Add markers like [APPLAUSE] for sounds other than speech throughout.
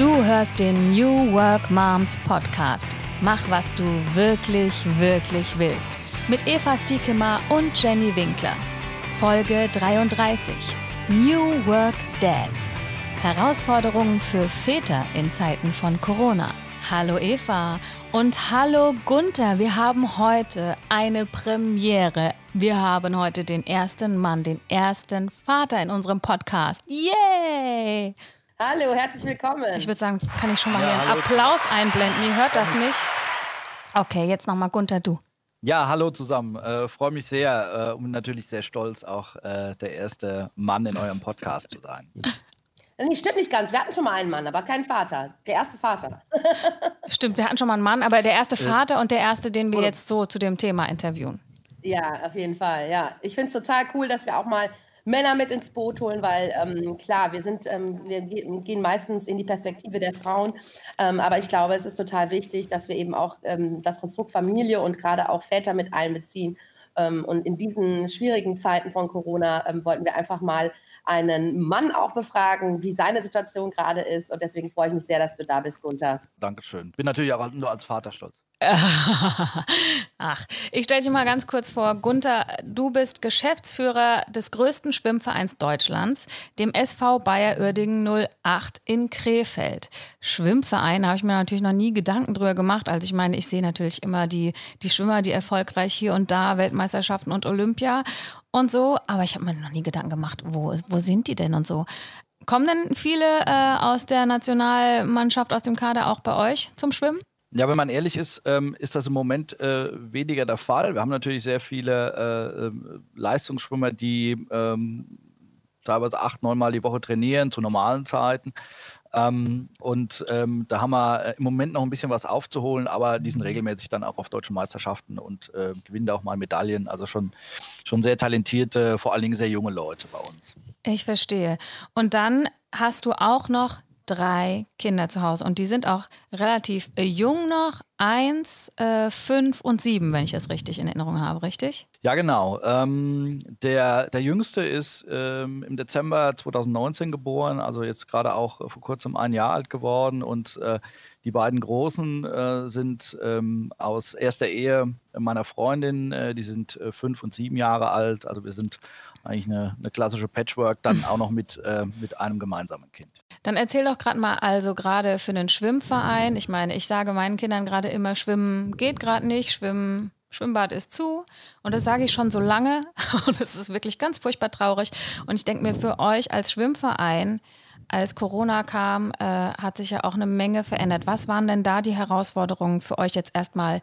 Du hörst den New Work Moms Podcast. Mach, was du wirklich, wirklich willst. Mit Eva Stiekema und Jenny Winkler. Folge 33. New Work Dads. Herausforderungen für Väter in Zeiten von Corona. Hallo Eva und hallo Gunther. Wir haben heute eine Premiere. Wir haben heute den ersten Mann, den ersten Vater in unserem Podcast. Yay! Hallo, herzlich willkommen. Ich würde sagen, kann ich schon mal ja, hier einen hallo. Applaus einblenden? Ihr hört das nicht? Okay, jetzt nochmal Gunther, du. Ja, hallo zusammen. Äh, Freue mich sehr äh, und natürlich sehr stolz, auch äh, der erste Mann in eurem Podcast zu sein. [LAUGHS] Nee, stimmt nicht ganz. Wir hatten schon mal einen Mann, aber keinen Vater. Der erste Vater. [LAUGHS] stimmt, wir hatten schon mal einen Mann, aber der erste äh, Vater und der erste, den wir jetzt so zu dem Thema interviewen. Ja, auf jeden Fall. Ja, ich finde es total cool, dass wir auch mal Männer mit ins Boot holen, weil ähm, klar, wir sind, ähm, wir gehen meistens in die Perspektive der Frauen, ähm, aber ich glaube, es ist total wichtig, dass wir eben auch ähm, das Konstrukt Familie und gerade auch Väter mit einbeziehen. Ähm, und in diesen schwierigen Zeiten von Corona ähm, wollten wir einfach mal einen Mann auch befragen, wie seine Situation gerade ist. Und deswegen freue ich mich sehr, dass du da bist, Gunther. Dankeschön. Bin natürlich auch nur als Vater stolz. [LAUGHS] Ach, ich stelle dir mal ganz kurz vor. Gunther, du bist Geschäftsführer des größten Schwimmvereins Deutschlands, dem SV Bayer Uerdingen 08 in Krefeld. Schwimmverein, habe ich mir natürlich noch nie Gedanken drüber gemacht. Also ich meine, ich sehe natürlich immer die, die Schwimmer, die erfolgreich hier und da Weltmeisterschaften und Olympia und so. Aber ich habe mir noch nie Gedanken gemacht, wo, wo sind die denn und so. Kommen denn viele äh, aus der Nationalmannschaft, aus dem Kader auch bei euch zum Schwimmen? Ja, wenn man ehrlich ist, ähm, ist das im Moment äh, weniger der Fall. Wir haben natürlich sehr viele äh, ähm, Leistungsschwimmer, die ähm, teilweise acht, neunmal die Woche trainieren zu normalen Zeiten. Ähm, und ähm, da haben wir äh, im Moment noch ein bisschen was aufzuholen, aber die sind regelmäßig dann auch auf deutschen Meisterschaften und äh, gewinnen da auch mal Medaillen. Also schon, schon sehr talentierte, vor allen Dingen sehr junge Leute bei uns. Ich verstehe. Und dann hast du auch noch drei Kinder zu Hause und die sind auch relativ äh, jung noch, eins, äh, fünf und sieben, wenn ich das richtig in Erinnerung habe, richtig? Ja, genau. Ähm, der, der Jüngste ist ähm, im Dezember 2019 geboren, also jetzt gerade auch vor kurzem ein Jahr alt geworden und äh, die beiden Großen äh, sind ähm, aus erster Ehe meiner Freundin, äh, die sind äh, fünf und sieben Jahre alt, also wir sind eigentlich eine, eine klassische Patchwork, dann auch noch mit, mit einem gemeinsamen Kind. Dann erzähl doch gerade mal, also gerade für einen Schwimmverein, ich meine, ich sage meinen Kindern gerade immer, Schwimmen geht gerade nicht, Schwimmen, Schwimmbad ist zu. Und das sage ich schon so lange. [LAUGHS] Und es ist wirklich ganz furchtbar traurig. Und ich denke mir, für euch als Schwimmverein, als Corona kam, äh, hat sich ja auch eine Menge verändert. Was waren denn da die Herausforderungen für euch jetzt erstmal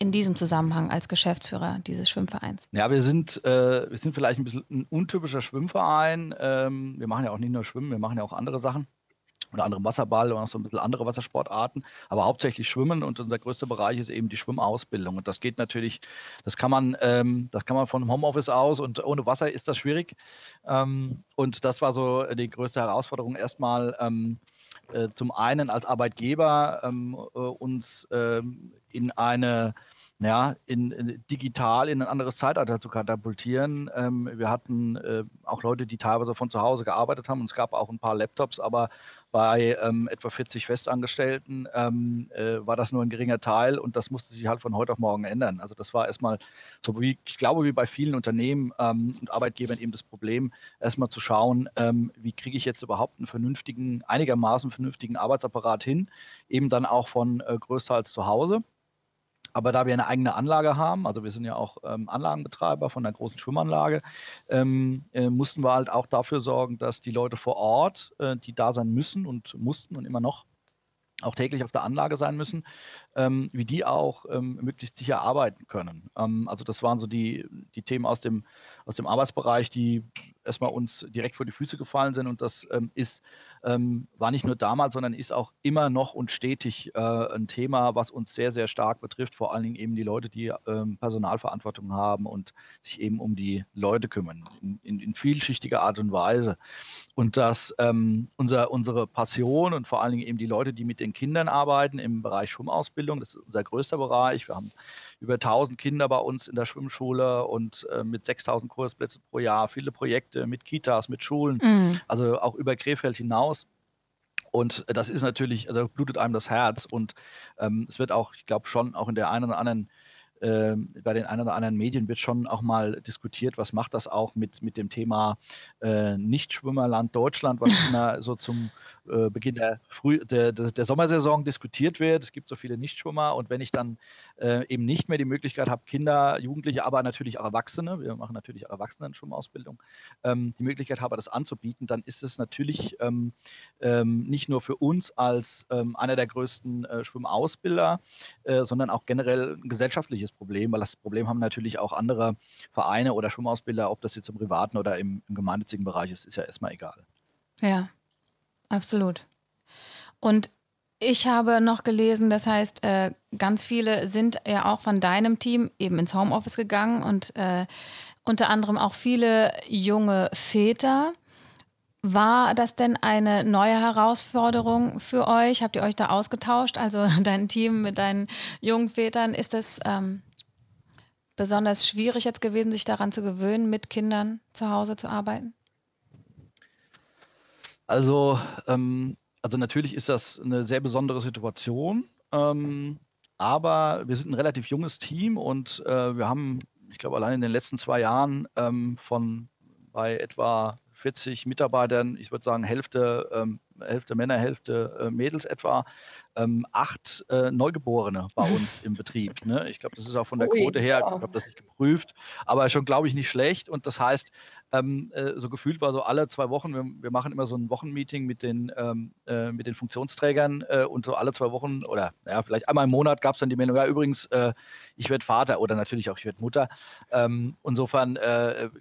in diesem Zusammenhang als Geschäftsführer dieses Schwimmvereins? Ja, wir sind, äh, wir sind vielleicht ein bisschen ein untypischer Schwimmverein. Ähm, wir machen ja auch nicht nur Schwimmen, wir machen ja auch andere Sachen oder andere Wasserball und auch so ein bisschen andere Wassersportarten, aber hauptsächlich Schwimmen und unser größter Bereich ist eben die Schwimmausbildung. Und das geht natürlich, das kann man, ähm, das kann man von Homeoffice aus und ohne Wasser ist das schwierig. Ähm, und das war so die größte Herausforderung erstmal. Ähm, äh, zum einen als Arbeitgeber ähm, äh, uns ähm, in eine ja, in, in, digital in ein anderes Zeitalter zu katapultieren. Ähm, wir hatten äh, auch Leute, die teilweise von zu Hause gearbeitet haben und es gab auch ein paar Laptops, aber bei ähm, etwa 40 Festangestellten ähm, äh, war das nur ein geringer Teil und das musste sich halt von heute auf morgen ändern. Also das war erstmal so wie, ich glaube, wie bei vielen Unternehmen ähm, und Arbeitgebern eben das Problem, erstmal zu schauen, ähm, wie kriege ich jetzt überhaupt einen vernünftigen, einigermaßen vernünftigen Arbeitsapparat hin, eben dann auch von äh, größtenteils zu Hause. Aber da wir eine eigene Anlage haben, also wir sind ja auch ähm, Anlagenbetreiber von einer großen Schwimmanlage, ähm, äh, mussten wir halt auch dafür sorgen, dass die Leute vor Ort, äh, die da sein müssen und mussten und immer noch auch täglich auf der Anlage sein müssen, ähm, wie die auch ähm, möglichst sicher arbeiten können. Ähm, also das waren so die, die Themen aus dem, aus dem Arbeitsbereich, die erstmal uns direkt vor die Füße gefallen sind. Und das ähm, ist, ähm, war nicht nur damals, sondern ist auch immer noch und stetig äh, ein Thema, was uns sehr, sehr stark betrifft. Vor allen Dingen eben die Leute, die ähm, Personalverantwortung haben und sich eben um die Leute kümmern, in, in, in vielschichtiger Art und Weise. Und dass unser, unsere Passion und vor allen Dingen eben die Leute, die mit den Kindern arbeiten im Bereich Schwimmausbildung, das ist unser größter Bereich. Wir haben über 1000 Kinder bei uns in der Schwimmschule und äh, mit 6000 Kursplätzen pro Jahr, viele Projekte mit Kitas, mit Schulen, mhm. also auch über Krefeld hinaus. Und das ist natürlich, also blutet einem das Herz und ähm, es wird auch, ich glaube schon, auch in der einen oder anderen äh, bei den ein oder anderen Medien wird schon auch mal diskutiert, was macht das auch mit, mit dem Thema äh, Nichtschwimmerland Deutschland, was [LAUGHS] immer so zum äh, Beginn der, Früh der, der, Sommersaison diskutiert wird. Es gibt so viele Nichtschwimmer und wenn ich dann äh, eben nicht mehr die Möglichkeit habe, Kinder, Jugendliche, aber natürlich auch Erwachsene, wir machen natürlich auch Erwachsenen-Schwimmausbildung, ähm, die Möglichkeit habe, das anzubieten, dann ist es natürlich ähm, ähm, nicht nur für uns als ähm, einer der größten äh, Schwimmausbilder, äh, sondern auch generell ein gesellschaftliches Problem, weil das Problem haben natürlich auch andere Vereine oder Schwimmausbilder, ob das jetzt im privaten oder im, im gemeinnützigen Bereich ist, ist ja erstmal egal. Ja, absolut. Und ich habe noch gelesen, das heißt, äh, ganz viele sind ja auch von deinem Team eben ins Homeoffice gegangen und äh, unter anderem auch viele junge Väter. War das denn eine neue Herausforderung für euch? Habt ihr euch da ausgetauscht? Also [LAUGHS] dein Team mit deinen jungen Vätern, ist das ähm, besonders schwierig jetzt gewesen, sich daran zu gewöhnen, mit Kindern zu Hause zu arbeiten? Also, ähm, also natürlich ist das eine sehr besondere Situation, ähm, aber wir sind ein relativ junges Team und äh, wir haben, ich glaube, allein in den letzten zwei Jahren ähm, von bei etwa 40 Mitarbeitern, ich würde sagen Hälfte, ähm, Hälfte Männer, Hälfte äh, Mädels etwa, ähm, acht äh, Neugeborene bei [LAUGHS] uns im Betrieb. Ne? Ich glaube, das ist auch von der Quote her, ich habe das nicht geprüft, aber schon, glaube ich, nicht schlecht. Und das heißt, ähm, äh, so gefühlt war so alle zwei Wochen, wir, wir machen immer so ein Wochenmeeting mit den, ähm, äh, mit den Funktionsträgern äh, und so alle zwei Wochen oder ja, vielleicht einmal im Monat gab es dann die Meldung, ja übrigens, äh, ich werde Vater oder natürlich auch ich werde Mutter. Ähm, insofern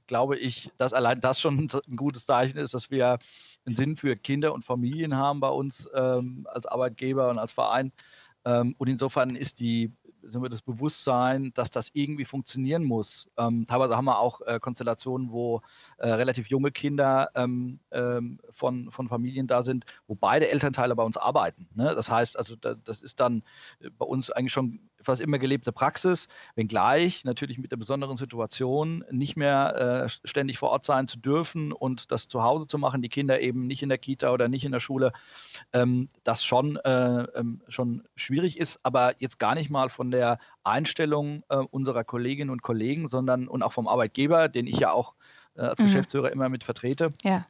glaube ich, dass allein das schon [LAUGHS] ein gutes Zeichen ist, dass wir einen Sinn für Kinder und Familien haben bei uns ähm, als Arbeitgeber und als Verein. Ähm, und insofern ist die sagen wir, das Bewusstsein, dass das irgendwie funktionieren muss. Ähm, teilweise haben wir auch äh, Konstellationen, wo äh, relativ junge Kinder ähm, ähm, von, von Familien da sind, wo beide Elternteile bei uns arbeiten. Ne? Das heißt, also da, das ist dann äh, bei uns eigentlich schon fast immer gelebte Praxis, wenngleich natürlich mit der besonderen Situation nicht mehr äh, ständig vor Ort sein zu dürfen und das zu Hause zu machen, die Kinder eben nicht in der Kita oder nicht in der Schule, ähm, das schon, äh, ähm, schon schwierig ist, aber jetzt gar nicht mal von der Einstellung äh, unserer Kolleginnen und Kollegen, sondern und auch vom Arbeitgeber, den ich ja auch äh, als mhm. Geschäftsführer immer mit vertrete. Ja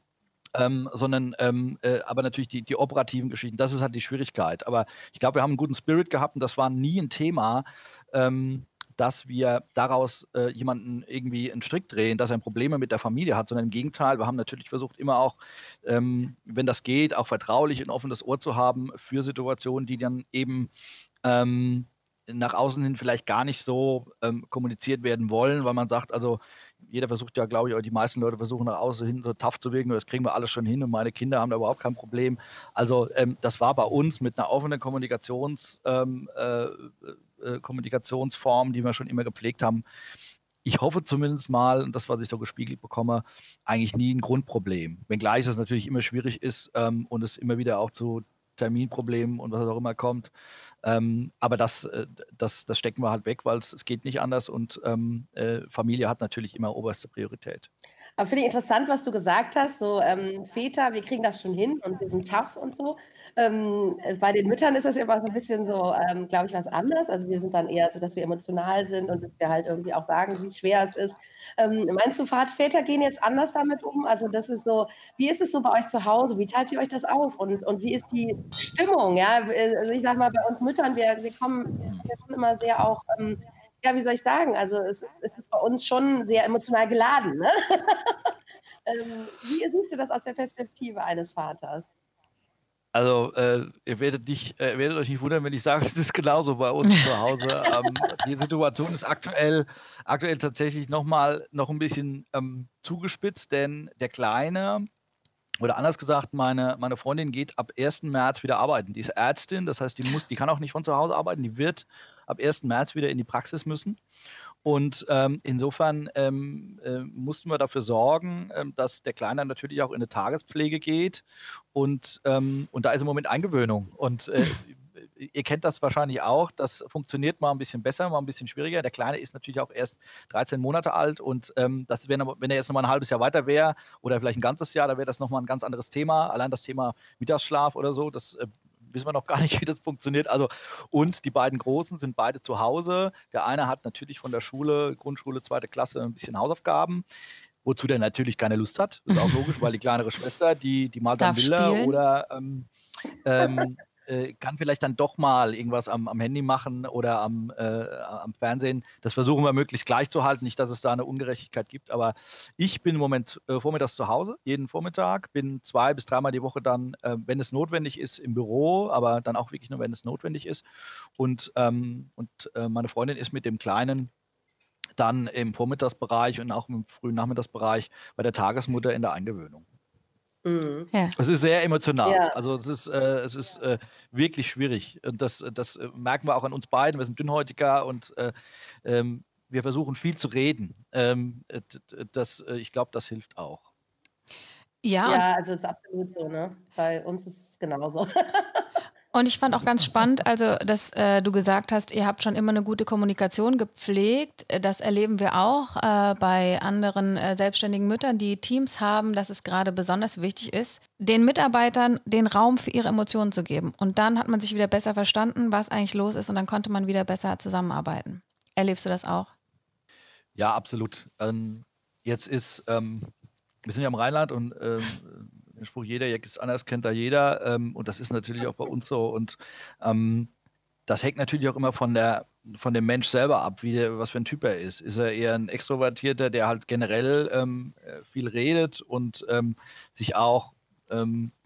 ähm, sondern ähm, äh, aber natürlich die, die operativen Geschichten, das ist halt die Schwierigkeit. Aber ich glaube, wir haben einen guten Spirit gehabt und das war nie ein Thema, ähm, dass wir daraus äh, jemanden irgendwie einen Strick drehen, dass er Probleme mit der Familie hat, sondern im Gegenteil, wir haben natürlich versucht, immer auch, ähm, wenn das geht, auch vertraulich ein offenes Ohr zu haben für Situationen, die dann eben ähm, nach außen hin vielleicht gar nicht so ähm, kommuniziert werden wollen, weil man sagt, also jeder versucht ja, glaube ich, oder die meisten Leute versuchen nach außen hin so tough zu wirken, das kriegen wir alles schon hin und meine Kinder haben da überhaupt kein Problem. Also ähm, das war bei uns mit einer offenen Kommunikations, ähm, äh, äh, Kommunikationsform, die wir schon immer gepflegt haben. Ich hoffe zumindest mal, und das, was ich so gespiegelt bekomme, eigentlich nie ein Grundproblem. Wenngleich es natürlich immer schwierig ist ähm, und es immer wieder auch zu Terminproblemen und was auch immer kommt. Ähm, aber das, äh, das, das stecken wir halt weg, weil es geht nicht anders und ähm, äh, Familie hat natürlich immer oberste Priorität. Aber finde ich interessant, was du gesagt hast, so ähm, Väter, wir kriegen das schon hin und wir sind tough und so. Ähm, bei den Müttern ist das immer so ein bisschen so, ähm, glaube ich, was anderes. Also wir sind dann eher so, dass wir emotional sind und dass wir halt irgendwie auch sagen, wie schwer es ist. Ähm, meinst du, Väter gehen jetzt anders damit um? Also das ist so, wie ist es so bei euch zu Hause? Wie teilt ihr euch das auf? Und, und wie ist die Stimmung? Ja, also ich sage mal, bei uns Müttern, wir, wir kommen, wir kommen immer sehr auch ähm, ja, wie soll ich sagen? Also es, es ist bei uns schon sehr emotional geladen. Ne? [LAUGHS] ähm, wie siehst du das aus der Perspektive eines Vaters? Also, äh, ihr werdet, nicht, äh, werdet euch nicht wundern, wenn ich sage, [LAUGHS] es ist genauso bei uns zu Hause. [LAUGHS] ähm, die Situation ist aktuell, aktuell tatsächlich noch mal noch ein bisschen ähm, zugespitzt, denn der Kleine, oder anders gesagt, meine, meine Freundin geht ab 1. März wieder arbeiten. Die ist Ärztin, das heißt, die, muss, die kann auch nicht von zu Hause arbeiten, die wird ab 1. März wieder in die Praxis müssen. Und ähm, insofern ähm, äh, mussten wir dafür sorgen, ähm, dass der Kleine natürlich auch in eine Tagespflege geht. Und, ähm, und da ist im Moment Eingewöhnung. Und äh, [LAUGHS] ihr kennt das wahrscheinlich auch. Das funktioniert mal ein bisschen besser, mal ein bisschen schwieriger. Der Kleine ist natürlich auch erst 13 Monate alt und ähm, das wär, wenn er jetzt nochmal ein halbes Jahr weiter wäre oder vielleicht ein ganzes Jahr, da wäre das nochmal ein ganz anderes Thema. Allein das Thema Mittagsschlaf oder so, das äh, wissen wir noch gar nicht, [LAUGHS] wie das funktioniert. Also, und die beiden Großen sind beide zu Hause. Der eine hat natürlich von der Schule, Grundschule, zweite Klasse, ein bisschen Hausaufgaben wozu der natürlich keine Lust hat. Das ist auch logisch, [LAUGHS] weil die kleinere Schwester, die, die malt dann Bilder oder ähm, ähm, äh, kann vielleicht dann doch mal irgendwas am, am Handy machen oder am, äh, am Fernsehen. Das versuchen wir möglichst gleich zu halten, nicht, dass es da eine Ungerechtigkeit gibt. Aber ich bin im Moment äh, vormittags zu Hause, jeden Vormittag, bin zwei bis dreimal die Woche dann, äh, wenn es notwendig ist, im Büro, aber dann auch wirklich nur, wenn es notwendig ist. Und, ähm, und äh, meine Freundin ist mit dem Kleinen dann im Vormittagsbereich und auch im frühen Nachmittagsbereich bei der Tagesmutter in der Eingewöhnung. Mhm. Ja. Es ist sehr emotional. Ja. Also es ist, äh, es ist äh, wirklich schwierig. Und das, das äh, merken wir auch an uns beiden. Wir sind Dünnhäutiger und äh, ähm, wir versuchen viel zu reden. Ähm, das, äh, ich glaube, das hilft auch. Ja, ja also es ist absolut so. Ne? Bei uns ist es genauso. [LAUGHS] Und ich fand auch ganz spannend, also dass äh, du gesagt hast, ihr habt schon immer eine gute Kommunikation gepflegt. Das erleben wir auch äh, bei anderen äh, selbstständigen Müttern, die Teams haben, dass es gerade besonders wichtig ist, den Mitarbeitern den Raum für ihre Emotionen zu geben. Und dann hat man sich wieder besser verstanden, was eigentlich los ist und dann konnte man wieder besser zusammenarbeiten. Erlebst du das auch? Ja, absolut. Ähm, jetzt ist, ähm, wir sind ja im Rheinland und ähm, den Spruch, jeder Jack ist anders, kennt da jeder. Ähm, und das ist natürlich auch bei uns so. Und ähm, das hängt natürlich auch immer von der von dem Mensch selber ab, wie der, was für ein Typ er ist. Ist er eher ein Extrovertierter, der halt generell ähm, äh, viel redet und ähm, sich auch ähm, äh,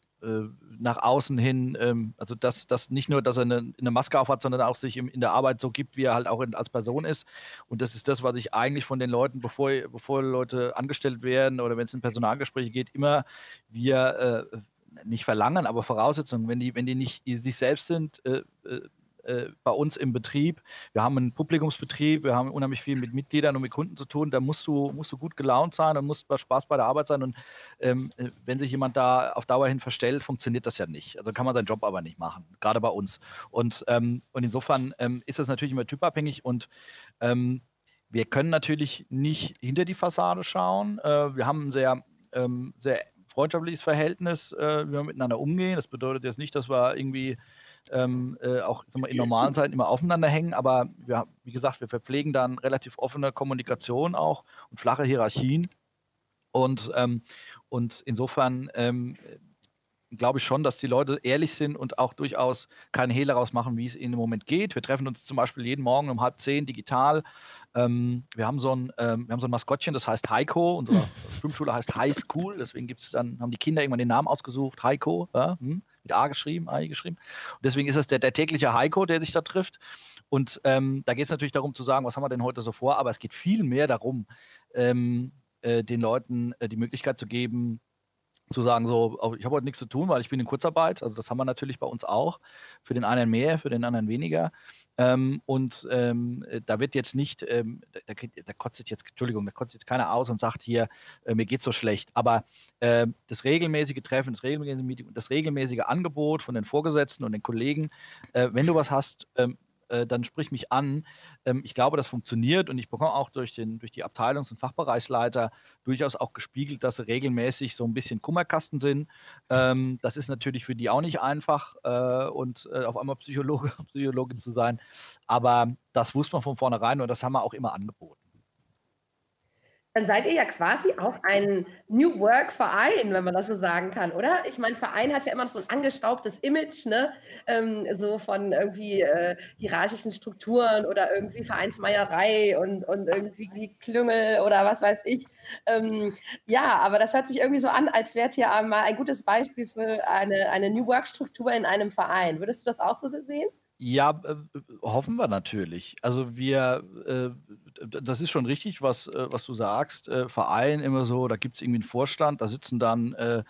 nach außen hin, ähm, also dass das nicht nur, dass er eine, eine Maske auf hat, sondern auch sich im, in der Arbeit so gibt, wie er halt auch in, als Person ist. Und das ist das, was ich eigentlich von den Leuten, bevor, bevor Leute angestellt werden oder wenn es in Personalgespräche geht, immer wir äh, nicht verlangen, aber Voraussetzungen, wenn die, wenn die nicht sich selbst sind, äh, äh bei uns im Betrieb. Wir haben einen Publikumsbetrieb, wir haben unheimlich viel mit Mitgliedern und mit Kunden zu tun. Da musst du, musst du gut gelaunt sein und musst Spaß bei der Arbeit sein. Und ähm, äh, wenn sich jemand da auf Dauer hin verstellt, funktioniert das ja nicht. Also kann man seinen Job aber nicht machen, gerade bei uns. Und, ähm, und insofern ähm, ist das natürlich immer typabhängig und ähm, wir können natürlich nicht hinter die Fassade schauen. Äh, wir haben ein sehr, ähm, sehr freundschaftliches Verhältnis, äh, wie wir miteinander umgehen. Das bedeutet jetzt nicht, dass wir irgendwie ähm, äh, auch mal, in normalen Zeiten immer aufeinander hängen, aber wir, wie gesagt, wir verpflegen dann relativ offene Kommunikation auch und flache Hierarchien. Und, ähm, und insofern ähm, glaube ich schon, dass die Leute ehrlich sind und auch durchaus keine Hehle rausmachen, wie es ihnen im Moment geht. Wir treffen uns zum Beispiel jeden Morgen um halb zehn digital. Ähm, wir, haben so ein, ähm, wir haben so ein Maskottchen, das heißt Heiko. Unsere Schwimmschule heißt High School, deswegen gibt's dann, haben die Kinder irgendwann den Namen ausgesucht, Heiko. Ja, hm mit A geschrieben, AI geschrieben. Und deswegen ist es der, der tägliche Heiko, der sich da trifft. Und ähm, da geht es natürlich darum zu sagen, was haben wir denn heute so vor, aber es geht viel mehr darum, ähm, äh, den Leuten äh, die Möglichkeit zu geben, zu sagen, so, ich habe heute nichts zu tun, weil ich bin in Kurzarbeit. Also das haben wir natürlich bei uns auch. Für den einen mehr, für den anderen weniger. Ähm, und ähm, äh, da wird jetzt nicht, ähm, da, da, kotzt jetzt, Entschuldigung, da kotzt jetzt keiner aus und sagt hier, äh, mir geht so schlecht. Aber äh, das regelmäßige Treffen, das regelmäßige Meeting, das regelmäßige Angebot von den Vorgesetzten und den Kollegen, äh, wenn du was hast, ähm, äh, dann sprich mich an. Ähm, ich glaube, das funktioniert und ich bekomme auch durch, den, durch die Abteilungs- und Fachbereichsleiter durchaus auch gespiegelt, dass sie regelmäßig so ein bisschen Kummerkasten sind. Ähm, das ist natürlich für die auch nicht einfach äh, und äh, auf einmal Psychologe, [LAUGHS] Psychologin zu sein. Aber das wusste man von vornherein und das haben wir auch immer angeboten dann seid ihr ja quasi auch ein New Work Verein, wenn man das so sagen kann, oder? Ich meine, Verein hat ja immer so ein angestaubtes Image, ne? Ähm, so von irgendwie äh, hierarchischen Strukturen oder irgendwie Vereinsmeierei und, und irgendwie Klüngel oder was weiß ich. Ähm, ja, aber das hört sich irgendwie so an, als wärt ihr mal ein gutes Beispiel für eine, eine New Work Struktur in einem Verein. Würdest du das auch so sehen? Ja, äh, hoffen wir natürlich. Also wir, äh, das ist schon richtig, was, äh, was du sagst. Äh, Verein immer so, da gibt es irgendwie einen Vorstand, da sitzen dann äh,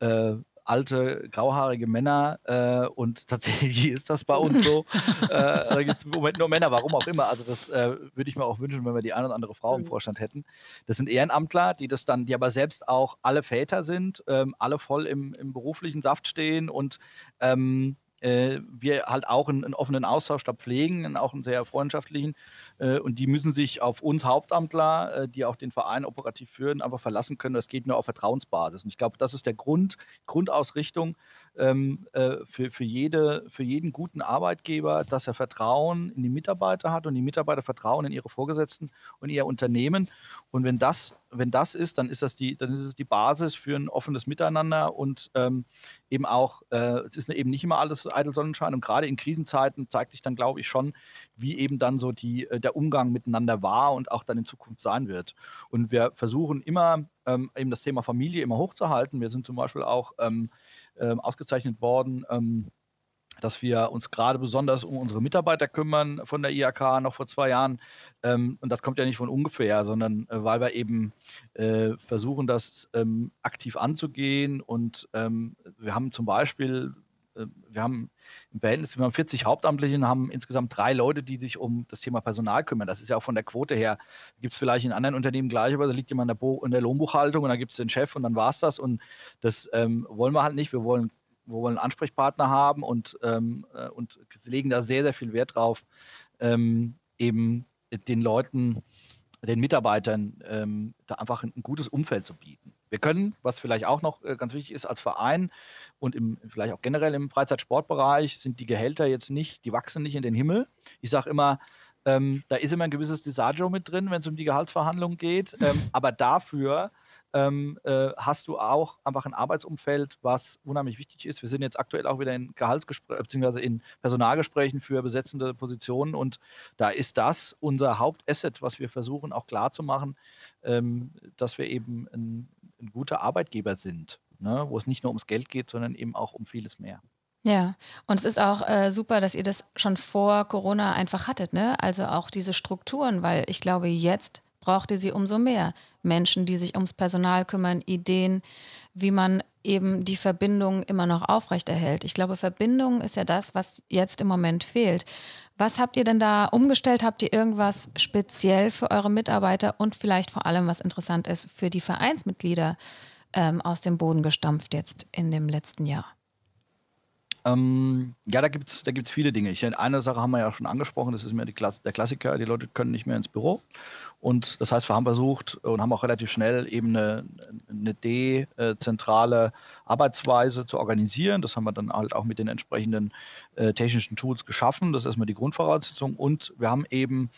äh, alte, grauhaarige Männer äh, und [LAUGHS] tatsächlich ist das bei uns so. äh, da gibt es im Moment nur Männer, warum auch immer. Also das äh, würde ich mir auch wünschen, wenn wir die eine oder andere Frau im mhm. Vorstand hätten. Das sind Ehrenamtler, die das dann, die aber selbst auch alle Väter sind, ähm, alle voll im, im beruflichen Saft stehen und ähm, äh, wir halt auch einen, einen, offenen Austausch da pflegen, auch einen sehr freundschaftlichen. Äh, und die müssen sich auf uns Hauptamtler, äh, die auch den Verein operativ führen, einfach verlassen können. Das geht nur auf Vertrauensbasis. Und ich glaube, das ist der Grund, Grundausrichtung ähm, äh, für, für, jede, für jeden guten Arbeitgeber, dass er Vertrauen in die Mitarbeiter hat und die Mitarbeiter Vertrauen in ihre Vorgesetzten und ihr Unternehmen. Und wenn das, wenn das ist, dann ist das die, dann ist es die Basis für ein offenes Miteinander und ähm, eben auch, äh, es ist eben nicht immer alles eitel Sonnenschein und gerade in Krisenzeiten zeigt sich dann, glaube ich, schon, wie eben dann so die, äh, der Umgang miteinander war und auch dann in Zukunft sein wird. Und wir versuchen immer ähm, eben das Thema Familie immer hochzuhalten. Wir sind zum Beispiel auch ähm, ausgezeichnet worden, ähm, dass wir uns gerade besonders um unsere Mitarbeiter kümmern von der IHK noch vor zwei Jahren. Ähm, und das kommt ja nicht von ungefähr, sondern äh, weil wir eben äh, versuchen, das ähm, aktiv anzugehen. Und ähm, wir haben zum Beispiel, wir haben im Verhältnis, wir haben 40 Hauptamtliche und haben insgesamt drei Leute, die sich um das Thema Personal kümmern. Das ist ja auch von der Quote her, gibt es vielleicht in anderen Unternehmen gleich, aber da liegt jemand in der, Lohnbuchhaltung und dann gibt es den Chef und dann war es das. Und das ähm, wollen wir halt nicht. Wir wollen, wir wollen einen Ansprechpartner haben und, ähm, äh, und legen da sehr, sehr viel Wert drauf, ähm, eben den Leuten, den Mitarbeitern ähm, da einfach ein, ein gutes Umfeld zu bieten. Wir können, was vielleicht auch noch äh, ganz wichtig ist, als Verein und im, vielleicht auch generell im Freizeitsportbereich sind die Gehälter jetzt nicht, die wachsen nicht in den Himmel. Ich sage immer, ähm, da ist immer ein gewisses Disagio mit drin, wenn es um die Gehaltsverhandlungen geht. Ähm, [LAUGHS] aber dafür ähm, äh, hast du auch einfach ein Arbeitsumfeld, was unheimlich wichtig ist. Wir sind jetzt aktuell auch wieder in Gehaltsgesprächen bzw. in Personalgesprächen für besetzende Positionen und da ist das unser Hauptasset, was wir versuchen auch klar zu machen, ähm, dass wir eben ein, ein guter Arbeitgeber sind, ne? wo es nicht nur ums Geld geht, sondern eben auch um vieles mehr. Ja, und es ist auch äh, super, dass ihr das schon vor Corona einfach hattet, ne? Also auch diese Strukturen, weil ich glaube, jetzt braucht ihr sie umso mehr. Menschen, die sich ums Personal kümmern, Ideen, wie man eben die Verbindung immer noch aufrechterhält. Ich glaube, Verbindung ist ja das, was jetzt im Moment fehlt. Was habt ihr denn da umgestellt? Habt ihr irgendwas speziell für eure Mitarbeiter und vielleicht vor allem, was interessant ist, für die Vereinsmitglieder ähm, aus dem Boden gestampft jetzt in dem letzten Jahr? Ähm, ja, da gibt es da gibt's viele Dinge. Ich, eine Sache haben wir ja schon angesprochen, das ist mir Klass der Klassiker, die Leute können nicht mehr ins Büro. Und das heißt, wir haben versucht und haben auch relativ schnell eben eine, eine dezentrale Arbeitsweise zu organisieren. Das haben wir dann halt auch mit den entsprechenden äh, technischen Tools geschaffen. Das ist erstmal die Grundvoraussetzung. Und wir haben eben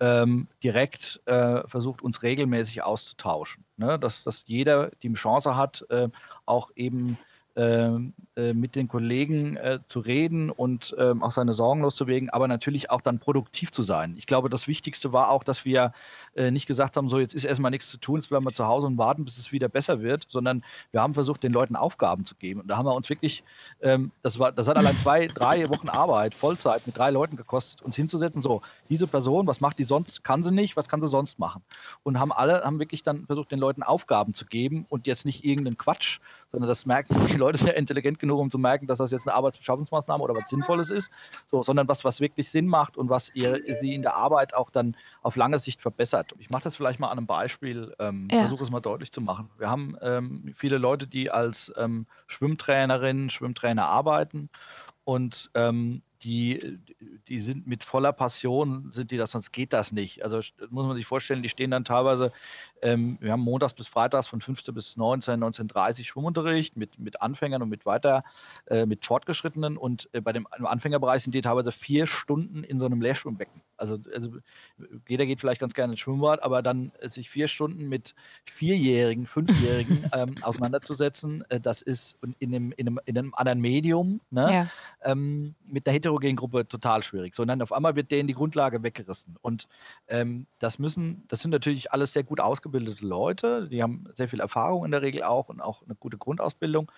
ähm, direkt äh, versucht, uns regelmäßig auszutauschen. Ne? Dass, dass jeder die Chance hat, äh, auch eben äh, mit den Kollegen äh, zu reden und ähm, auch seine Sorgen loszubewegen, aber natürlich auch dann produktiv zu sein. Ich glaube, das Wichtigste war auch, dass wir äh, nicht gesagt haben, so jetzt ist erstmal nichts zu tun, jetzt bleiben wir zu Hause und warten, bis es wieder besser wird, sondern wir haben versucht, den Leuten Aufgaben zu geben. Und da haben wir uns wirklich, ähm, das, war, das hat allein zwei, [LAUGHS] drei Wochen Arbeit, Vollzeit mit drei Leuten gekostet, uns hinzusetzen, so, diese Person, was macht die sonst, kann sie nicht, was kann sie sonst machen? Und haben alle, haben wirklich dann versucht, den Leuten Aufgaben zu geben und jetzt nicht irgendeinen Quatsch, sondern das merken die Leute sind ja intelligent genug, um zu merken, dass das jetzt eine Arbeitsbeschaffungsmaßnahme oder was Sinnvolles ist, so, sondern was, was wirklich Sinn macht und was ihr, sie in der Arbeit auch dann auf lange Sicht verbessert. Ich mache das vielleicht mal an einem Beispiel, ähm, ja. versuche es mal deutlich zu machen. Wir haben ähm, viele Leute, die als ähm, Schwimmtrainerinnen, Schwimmtrainer arbeiten und ähm, die, die sind mit voller Passion, sind die das, sonst geht das nicht. Also muss man sich vorstellen, die stehen dann teilweise ähm, wir haben montags bis freitags von 15 bis 19, 19.30 Schwimmunterricht mit, mit Anfängern und mit weiter, äh, mit Fortgeschrittenen. Und äh, bei dem Anfängerbereich sind die teilweise vier Stunden in so einem Leerschwimmbecken. Also, also jeder geht vielleicht ganz gerne ins Schwimmbad, aber dann äh, sich vier Stunden mit Vierjährigen, Fünfjährigen [LAUGHS] ähm, auseinanderzusetzen, äh, das ist in einem, in, einem, in einem anderen Medium ne? ja. ähm, mit einer heterogenen Gruppe total schwierig. So, und dann auf einmal wird denen die Grundlage weggerissen. Und ähm, das müssen, das sind natürlich alles sehr gut ausgebildet ausgebildete Leute, die haben sehr viel Erfahrung in der Regel auch und auch eine gute Grundausbildung.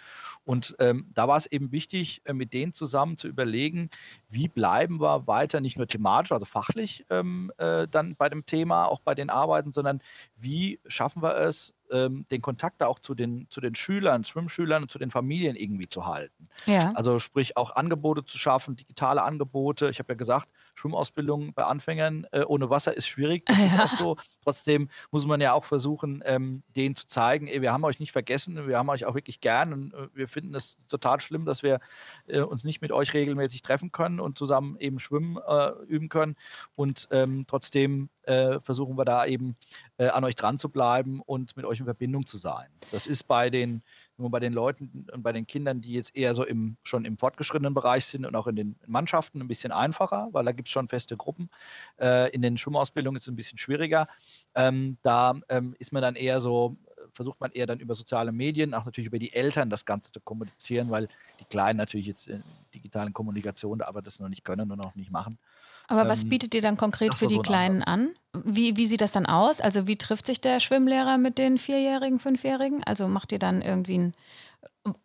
Und ähm, da war es eben wichtig, äh, mit denen zusammen zu überlegen, wie bleiben wir weiter nicht nur thematisch, also fachlich ähm, äh, dann bei dem Thema, auch bei den Arbeiten, sondern wie schaffen wir es, ähm, den Kontakt da auch zu den, zu den Schülern, Schwimmschülern und zu den Familien irgendwie zu halten. Ja. Also sprich auch Angebote zu schaffen, digitale Angebote. Ich habe ja gesagt, Schwimmausbildung bei Anfängern äh, ohne Wasser ist schwierig. Das ja. ist auch so. Trotzdem muss man ja auch versuchen, ähm, denen zu zeigen, ey, wir haben euch nicht vergessen, wir haben euch auch wirklich gern und äh, wir finden es total schlimm, dass wir äh, uns nicht mit euch regelmäßig treffen können und zusammen eben schwimmen äh, üben können. Und ähm, trotzdem äh, versuchen wir da eben äh, an euch dran zu bleiben und mit euch in Verbindung zu sein. Das ist bei den nur bei den Leuten und bei den Kindern, die jetzt eher so im, schon im fortgeschrittenen Bereich sind und auch in den Mannschaften ein bisschen einfacher, weil da gibt es schon feste Gruppen. Äh, in den Schwimmausbildungen ist es ein bisschen schwieriger. Ähm, da ähm, ist man dann eher so, versucht man eher dann über soziale Medien, auch natürlich über die Eltern das Ganze zu kommunizieren, weil die Kleinen natürlich jetzt in digitalen Kommunikation aber das noch nicht können und auch nicht machen. Aber was ähm, bietet ihr dann konkret für die so Kleinen an? Wie, wie sieht das dann aus? Also wie trifft sich der Schwimmlehrer mit den Vierjährigen, Fünfjährigen? Also macht ihr dann irgendwie ein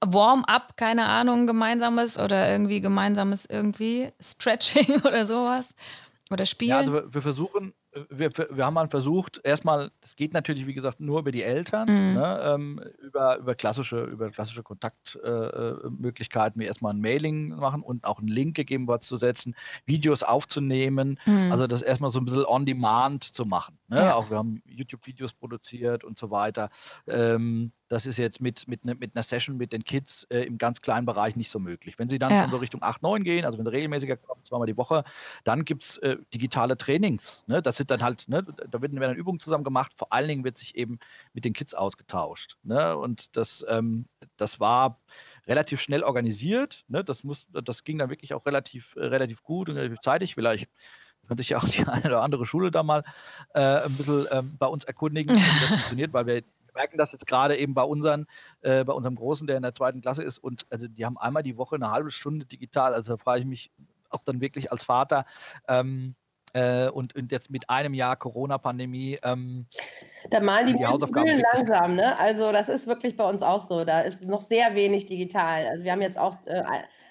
Warm-up, keine Ahnung, gemeinsames oder irgendwie gemeinsames irgendwie Stretching [LAUGHS] oder sowas? Oder Spielen? Ja, also wir versuchen, wir, wir haben mal versucht, erstmal, das geht natürlich, wie gesagt, nur über die Eltern, mhm. ne, ähm, über, über klassische, über klassische Kontaktmöglichkeiten, äh, wie erstmal ein Mailing machen und auch einen Link gegebenenfalls zu setzen, Videos aufzunehmen, mhm. also das erstmal so ein bisschen on demand zu machen. Ne? Ja. Auch wir haben YouTube-Videos produziert und so weiter. Ähm, das ist jetzt mit, mit, ne, mit einer Session mit den Kids äh, im ganz kleinen Bereich nicht so möglich. Wenn sie dann ja. schon so Richtung 8, 9 gehen, also wenn sie regelmäßiger kommen, zweimal die Woche, dann gibt es äh, digitale Trainings. Ne? Das sind dann halt, ne, da werden, werden Übungen zusammen gemacht. Vor allen Dingen wird sich eben mit den Kids ausgetauscht. Ne? Und das, ähm, das war relativ schnell organisiert. Ne? Das, muss, das ging dann wirklich auch relativ, äh, relativ gut und relativ zeitig. Vielleicht könnte ich ja auch die [LAUGHS] eine oder andere Schule da mal äh, ein bisschen ähm, bei uns erkundigen, wie das [LAUGHS] funktioniert, weil wir merken das jetzt gerade eben bei unseren, äh, bei unserem Großen, der in der zweiten Klasse ist und also die haben einmal die Woche eine halbe Stunde digital. Also da frage ich mich auch dann wirklich als Vater, ähm, äh, und, und, jetzt mit einem Jahr Corona-Pandemie. Ähm, da malen die, die Hausaufgaben langsam, ne? Also das ist wirklich bei uns auch so. Da ist noch sehr wenig digital. Also wir haben jetzt auch äh,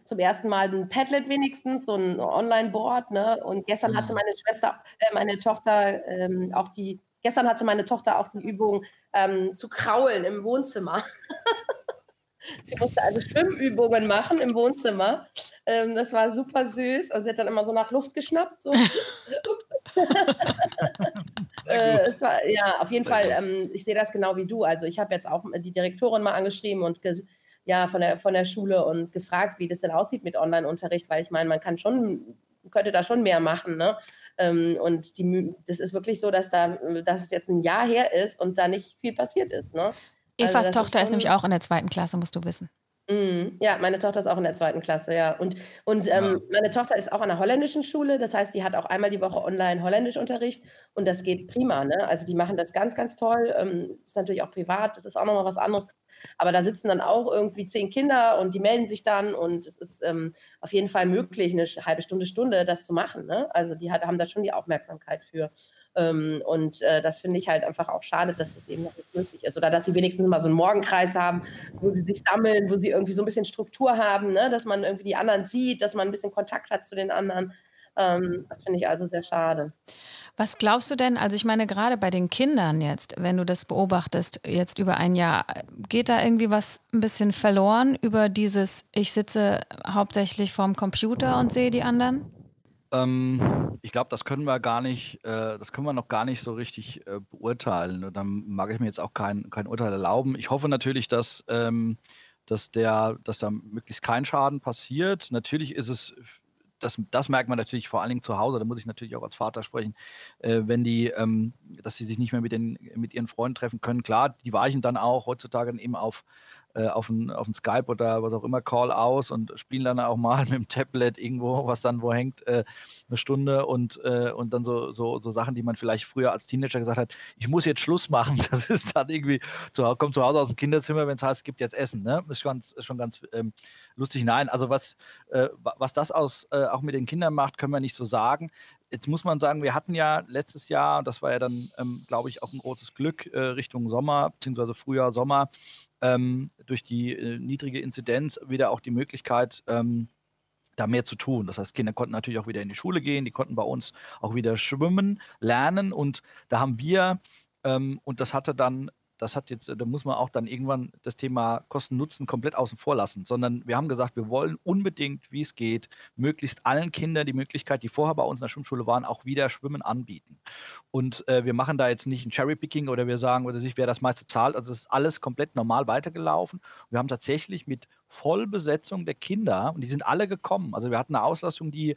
zum ersten Mal ein Padlet wenigstens, so ein Online-Board, ne? Und gestern mhm. hatte meine Schwester, äh, meine Tochter ähm, auch die Gestern hatte meine Tochter auch die Übung ähm, zu kraulen im Wohnzimmer. [LAUGHS] sie musste also Schwimmübungen machen im Wohnzimmer. Ähm, das war super süß. Und sie hat dann immer so nach Luft geschnappt. So. [LAUGHS] [LAUGHS] äh, war, ja, auf jeden Fall. Ähm, ich sehe das genau wie du. Also ich habe jetzt auch die Direktorin mal angeschrieben und ja, von der, von der Schule und gefragt, wie das denn aussieht mit Online-Unterricht, weil ich meine, man kann schon, könnte da schon mehr machen, ne? Ähm, und die, das ist wirklich so, dass, da, dass es jetzt ein Jahr her ist und da nicht viel passiert ist. Ne? Evas also Tochter ist, ist, nämlich auch in der zweiten Klasse, musst du wissen. Mm, ja, meine Tochter ist auch in der zweiten Klasse, ja. Und, und ähm, meine Tochter ist auch an der holländischen Schule, das heißt, die hat auch einmal die Woche online Holländischunterricht und das geht prima. Ne? Also die machen das ganz, ganz toll. Ähm, ist natürlich auch privat, das ist auch nochmal was anderes. Aber da sitzen dann auch irgendwie zehn Kinder und die melden sich dann und es ist ähm, auf jeden Fall möglich, eine halbe Stunde, Stunde das zu machen. Ne? Also die hat, haben da schon die Aufmerksamkeit für. Ähm, und äh, das finde ich halt einfach auch schade, dass das eben noch nicht möglich ist. Oder dass sie wenigstens mal so einen Morgenkreis haben, wo sie sich sammeln, wo sie irgendwie so ein bisschen Struktur haben, ne? dass man irgendwie die anderen sieht, dass man ein bisschen Kontakt hat zu den anderen. Ähm, das finde ich also sehr schade. Was glaubst du denn, also ich meine gerade bei den Kindern jetzt, wenn du das beobachtest, jetzt über ein Jahr, geht da irgendwie was ein bisschen verloren über dieses, ich sitze hauptsächlich vorm Computer und sehe die anderen? Ähm, ich glaube, das können wir gar nicht, äh, das können wir noch gar nicht so richtig äh, beurteilen. Und dann mag ich mir jetzt auch kein, kein Urteil erlauben. Ich hoffe natürlich, dass, ähm, dass, der, dass da möglichst kein Schaden passiert. Natürlich ist es das, das merkt man natürlich vor allen Dingen zu Hause, da muss ich natürlich auch als Vater sprechen, äh, wenn die, ähm, dass sie sich nicht mehr mit, den, mit ihren Freunden treffen können. Klar, die weichen dann auch heutzutage eben auf, auf, ein, auf Skype oder was auch immer Call aus und spielen dann auch mal [LAUGHS] mit dem Tablet irgendwo, was dann wo hängt, äh, eine Stunde und, äh, und dann so, so, so Sachen, die man vielleicht früher als Teenager gesagt hat, ich muss jetzt Schluss machen. [LAUGHS] Das ist dann irgendwie, zu, kommt zu Hause aus dem Kinderzimmer, wenn es heißt, es gibt jetzt Essen. Ne? Das ist schon, ist schon ganz ähm, lustig. Nein, also was, äh, was das aus, äh, auch mit den Kindern macht, können wir nicht so sagen. Jetzt muss man sagen, wir hatten ja letztes Jahr, das war ja dann, ähm, glaube ich, auch ein großes Glück äh, Richtung Sommer, beziehungsweise Frühjahr, Sommer, ähm, durch die äh, niedrige Inzidenz wieder auch die Möglichkeit, ähm, da mehr zu tun. Das heißt, Kinder konnten natürlich auch wieder in die Schule gehen, die konnten bei uns auch wieder schwimmen, lernen und da haben wir, ähm, und das hatte dann das hat jetzt, da muss man auch dann irgendwann das Thema Kosten-Nutzen komplett außen vor lassen, sondern wir haben gesagt, wir wollen unbedingt, wie es geht, möglichst allen Kindern die Möglichkeit, die vorher bei uns in der Schwimmschule waren, auch wieder Schwimmen anbieten. Und äh, wir machen da jetzt nicht ein Cherry-Picking oder wir sagen, oder sich, wer das meiste zahlt. Also es ist alles komplett normal weitergelaufen. Wir haben tatsächlich mit Vollbesetzung der Kinder, und die sind alle gekommen. Also wir hatten eine Auslastung, die,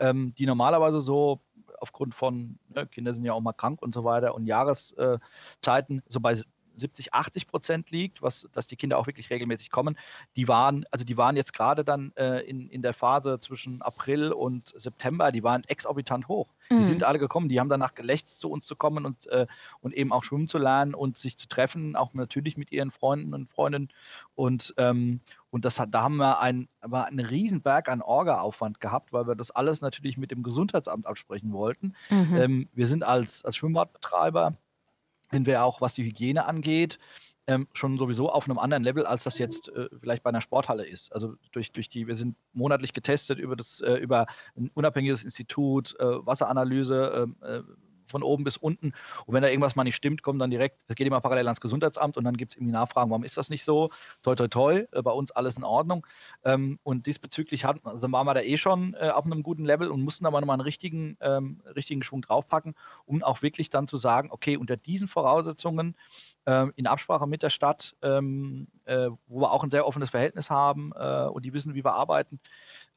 ähm, die normalerweise so aufgrund von, ne, Kinder sind ja auch mal krank und so weiter und Jahreszeiten äh, so bei 70, 80 Prozent liegt, was, dass die Kinder auch wirklich regelmäßig kommen. Die waren, also die waren jetzt gerade dann äh, in, in der Phase zwischen April und September, die waren exorbitant hoch. Mhm. Die sind alle gekommen, die haben danach gelächzt, zu uns zu kommen und, äh, und eben auch schwimmen zu lernen und sich zu treffen, auch natürlich mit ihren Freunden und Freundinnen. Und, ähm, und das hat, da haben wir ein, aber einen Riesenberg an Orga-Aufwand gehabt, weil wir das alles natürlich mit dem Gesundheitsamt absprechen wollten. Mhm. Ähm, wir sind als, als Schwimmbadbetreiber sind wir auch, was die Hygiene angeht, ähm, schon sowieso auf einem anderen Level, als das jetzt äh, vielleicht bei einer Sporthalle ist. Also durch, durch die, wir sind monatlich getestet über das, äh, über ein unabhängiges Institut, äh, Wasseranalyse, ähm, äh, von oben bis unten. Und wenn da irgendwas mal nicht stimmt, kommt dann direkt, das geht immer parallel ans Gesundheitsamt und dann gibt es irgendwie Nachfragen, warum ist das nicht so? Toi, toi, toi, äh, bei uns alles in Ordnung. Ähm, und diesbezüglich hat, also waren wir da eh schon äh, auf einem guten Level und mussten aber nochmal einen richtigen, ähm, richtigen Schwung draufpacken, um auch wirklich dann zu sagen, okay, unter diesen Voraussetzungen äh, in Absprache mit der Stadt, ähm, äh, wo wir auch ein sehr offenes Verhältnis haben äh, und die wissen, wie wir arbeiten,